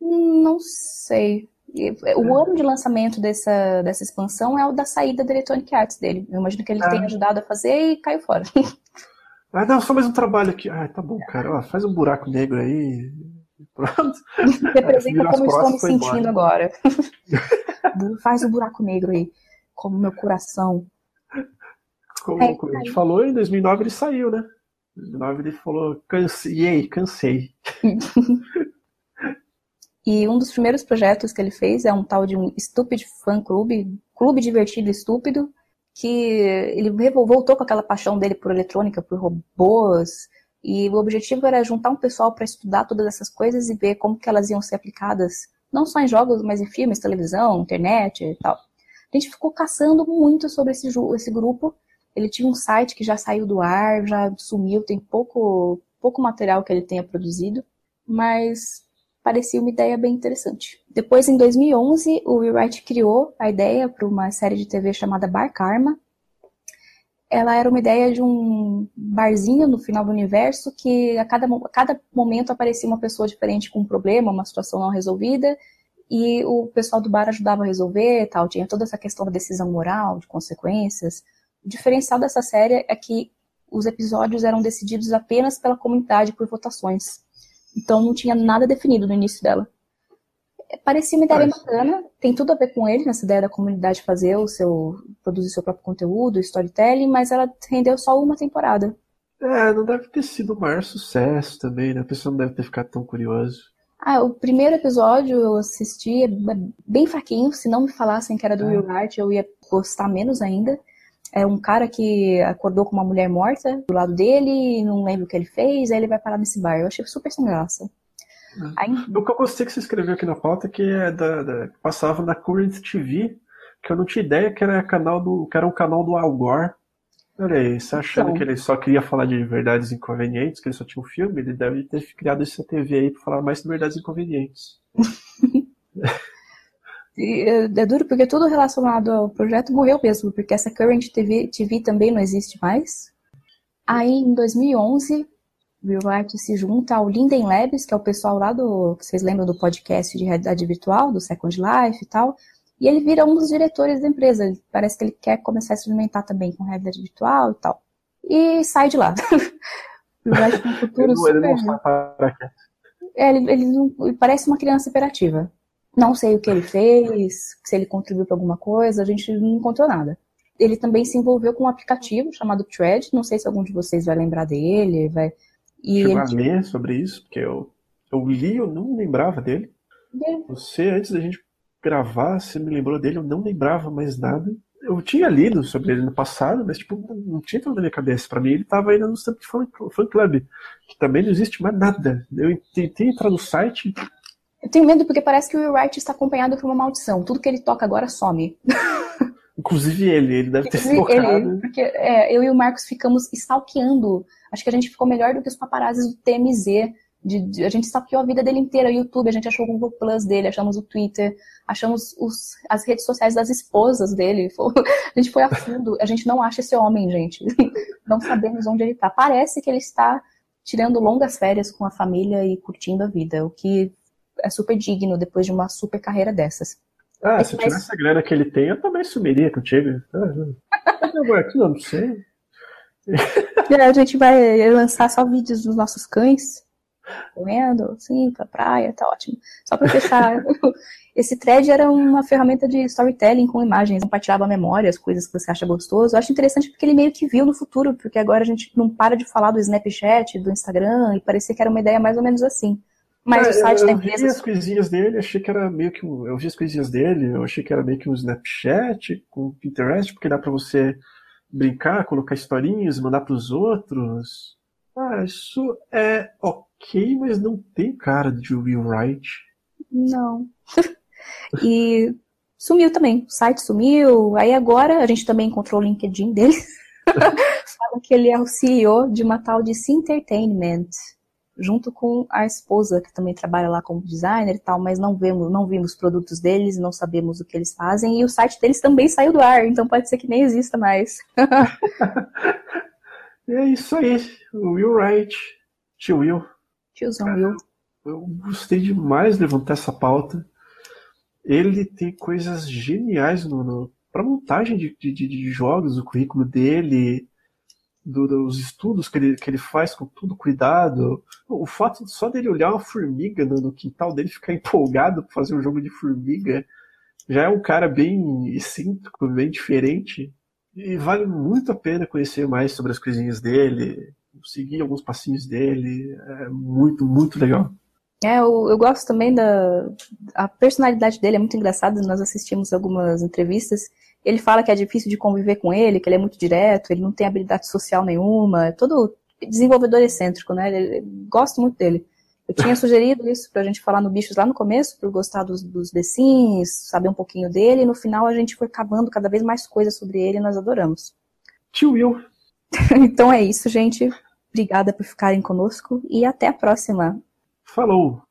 Não sei. E, O ano de lançamento dessa, dessa expansão é o da saída da Electronic Arts dele. Eu imagino que ele Ah. tenha ajudado a fazer e caiu fora. Ah, não, só mais um trabalho aqui. Ah, tá bom, cara. Ó, faz um buraco negro aí. Pronto. Representa como estou me sentindo agora. <laughs> Faz o buraco negro aí, como meu coração. Como, É, como a gente falou, em 2009 ele saiu, né? Em 2009 ele falou, cansei, cansei. <laughs> E um dos primeiros projetos que ele fez é um tal de um Stupid Fan Club, clube divertido e estúpido, que ele voltou com aquela paixão dele por eletrônica, por robôs, e o objetivo era juntar um pessoal para estudar todas essas coisas e ver como que elas iam ser aplicadas, não só em jogos, mas em filmes, televisão, internet e tal. A gente ficou caçando muito sobre esse, esse grupo. Ele tinha um site que já saiu do ar, já sumiu, tem pouco, pouco material que ele tenha produzido, mas parecia uma ideia bem interessante. Depois, em 2011, o Wright criou a ideia para uma série de TV chamada Bar Karma. Ela era uma ideia de um barzinho no final do universo que a cada, a cada momento aparecia uma pessoa diferente com um problema, uma situação não resolvida, e o pessoal do bar ajudava a resolver tal. Tinha toda essa questão da decisão moral, de consequências. O diferencial dessa série é que os episódios eram decididos apenas pela comunidade por votações. Então não tinha nada definido no início dela. Parecia uma ideia bacana, tem tudo a ver com ele, nessa ideia da comunidade fazer o seu. produzir seu próprio conteúdo, storytelling, mas ela rendeu só uma temporada. É, não deve ter sido o maior sucesso também, né? A pessoa não deve ter ficado tão curioso. Ah, o primeiro episódio eu assisti é bem fraquinho. Se não me falassem que era do é. Will Wright, eu ia gostar menos ainda. É um cara que acordou com uma mulher morta do lado dele, não lembro o que ele fez, aí ele vai parar nesse bar. Eu achei super sem graça. O que eu gostei que você escreveu aqui na pauta é que é da, da, passava na Current TV, que eu não tinha ideia que era, canal do, que era um canal do Al Gore. Olha aí, você achando então... que ele só queria falar de verdades inconvenientes, que ele só tinha um filme, ele deve ter criado essa TV aí para falar mais de verdades inconvenientes. <laughs> É, é duro porque tudo relacionado ao projeto morreu mesmo, porque essa Current TV, TV também não existe mais. Aí, em 2011, Wright se junta ao Linden Labs, que é o pessoal lá do. Vocês lembram do podcast de realidade virtual, do Second Life e tal. E ele vira um dos diretores da empresa. Ele, parece que ele quer começar a se alimentar também com realidade virtual e tal. E sai de lá. <laughs> Wright tem um futuro ele, super... Ele não para é, ele, ele, não, ele parece uma criança imperativa. Não sei o que ele fez, se ele contribuiu para alguma coisa, a gente não encontrou nada. Ele também se envolveu com um aplicativo chamado Thread, não sei se algum de vocês vai lembrar dele, vai... E Chegou ele... a ler sobre isso, porque eu, eu li, eu não lembrava dele. É. Você, antes da gente gravar, você me lembrou dele, eu não lembrava mais nada. Eu tinha lido sobre ele no passado, mas tipo, não tinha entrado na minha cabeça. Para mim, ele estava ainda no tempo de fan, fan club, que também não existe mais nada. Eu tentei entrar no site, eu tenho medo porque parece que o Will Wright está acompanhado por uma maldição. Tudo que ele toca agora some. <laughs> Inclusive ele, ele deve ter se tocado. Ele, porque é, eu e o Marcos ficamos stalkeando. Acho que a gente ficou melhor do que os paparazzis do TMZ. De, de, a gente stalkeou a vida dele inteira, o YouTube, a gente achou o Google Plus dele, achamos o Twitter, achamos os, as redes sociais das esposas dele. <laughs> a gente foi a fundo. A gente não acha esse homem, gente. <laughs> Não sabemos onde ele está. Parece que ele está tirando longas férias com a família e curtindo a vida, o que é super digno depois de uma super carreira dessas. Ah, se eu tivesse a grana que ele tem, eu também sumiria contigo. Ah, eu não sei. A gente vai lançar só vídeos dos nossos cães correndo, assim, pra praia, tá ótimo. Só pra fechar, <laughs> esse thread era uma ferramenta de storytelling com imagens, compartilhava memórias, coisas que você acha gostoso. Eu acho interessante porque ele meio que viu no futuro, porque agora a gente não para de falar do Snapchat, do Instagram, e parecia que era uma ideia mais ou menos assim. Mas é, o site eu, da empresa. Eu vi as coisinhas dele, achei que era meio que um. Eu vi as coisinhas dele, eu achei que era meio que um Snapchat com Pinterest, porque dá para você brincar, colocar historinhas, mandar para os outros. Ah, isso é ok, mas não tem cara de Will Wright. Não. <laughs> e sumiu também. O site sumiu. Aí agora a gente também encontrou o LinkedIn dele. <laughs> Fala que ele é o CEO de uma tal de Entertainment junto com a esposa, que também trabalha lá como designer e tal, mas não vemos, não vimos produtos deles, não sabemos o que eles fazem, e o site deles também saiu do ar, então pode ser que nem exista mais. <laughs> é isso aí, Will Wright, tio Will. Tiozão Cara, Will. Eu gostei demais de levantar essa pauta. Ele tem coisas geniais no, no para montagem de, de, de, jogos, o currículo dele, do, dos estudos que ele, que ele faz com todo cuidado. O fato só dele olhar uma formiga no, no quintal dele ficar <laughs> empolgado para fazer um jogo de formiga já é um cara bem excêntrico, bem diferente. E vale muito a pena conhecer mais sobre as coisinhas dele, seguir alguns passinhos dele. É muito, muito legal. É, eu, eu gosto também da a personalidade dele, é muito engraçada. Nós assistimos algumas entrevistas. Ele fala que é difícil de conviver com ele, que ele é muito direto, ele não tem habilidade social nenhuma, é todo desenvolvedor excêntrico, né? Ele, gosto muito dele. Eu tinha <laughs> sugerido isso pra gente falar no Bichos lá no começo, por gostar dos, dos The Sims, saber um pouquinho dele, e no final a gente foi cavando cada vez mais coisas sobre ele e nós adoramos. Tio Will. <laughs> então é isso, gente. Obrigada por ficarem conosco e até a próxima. Falou!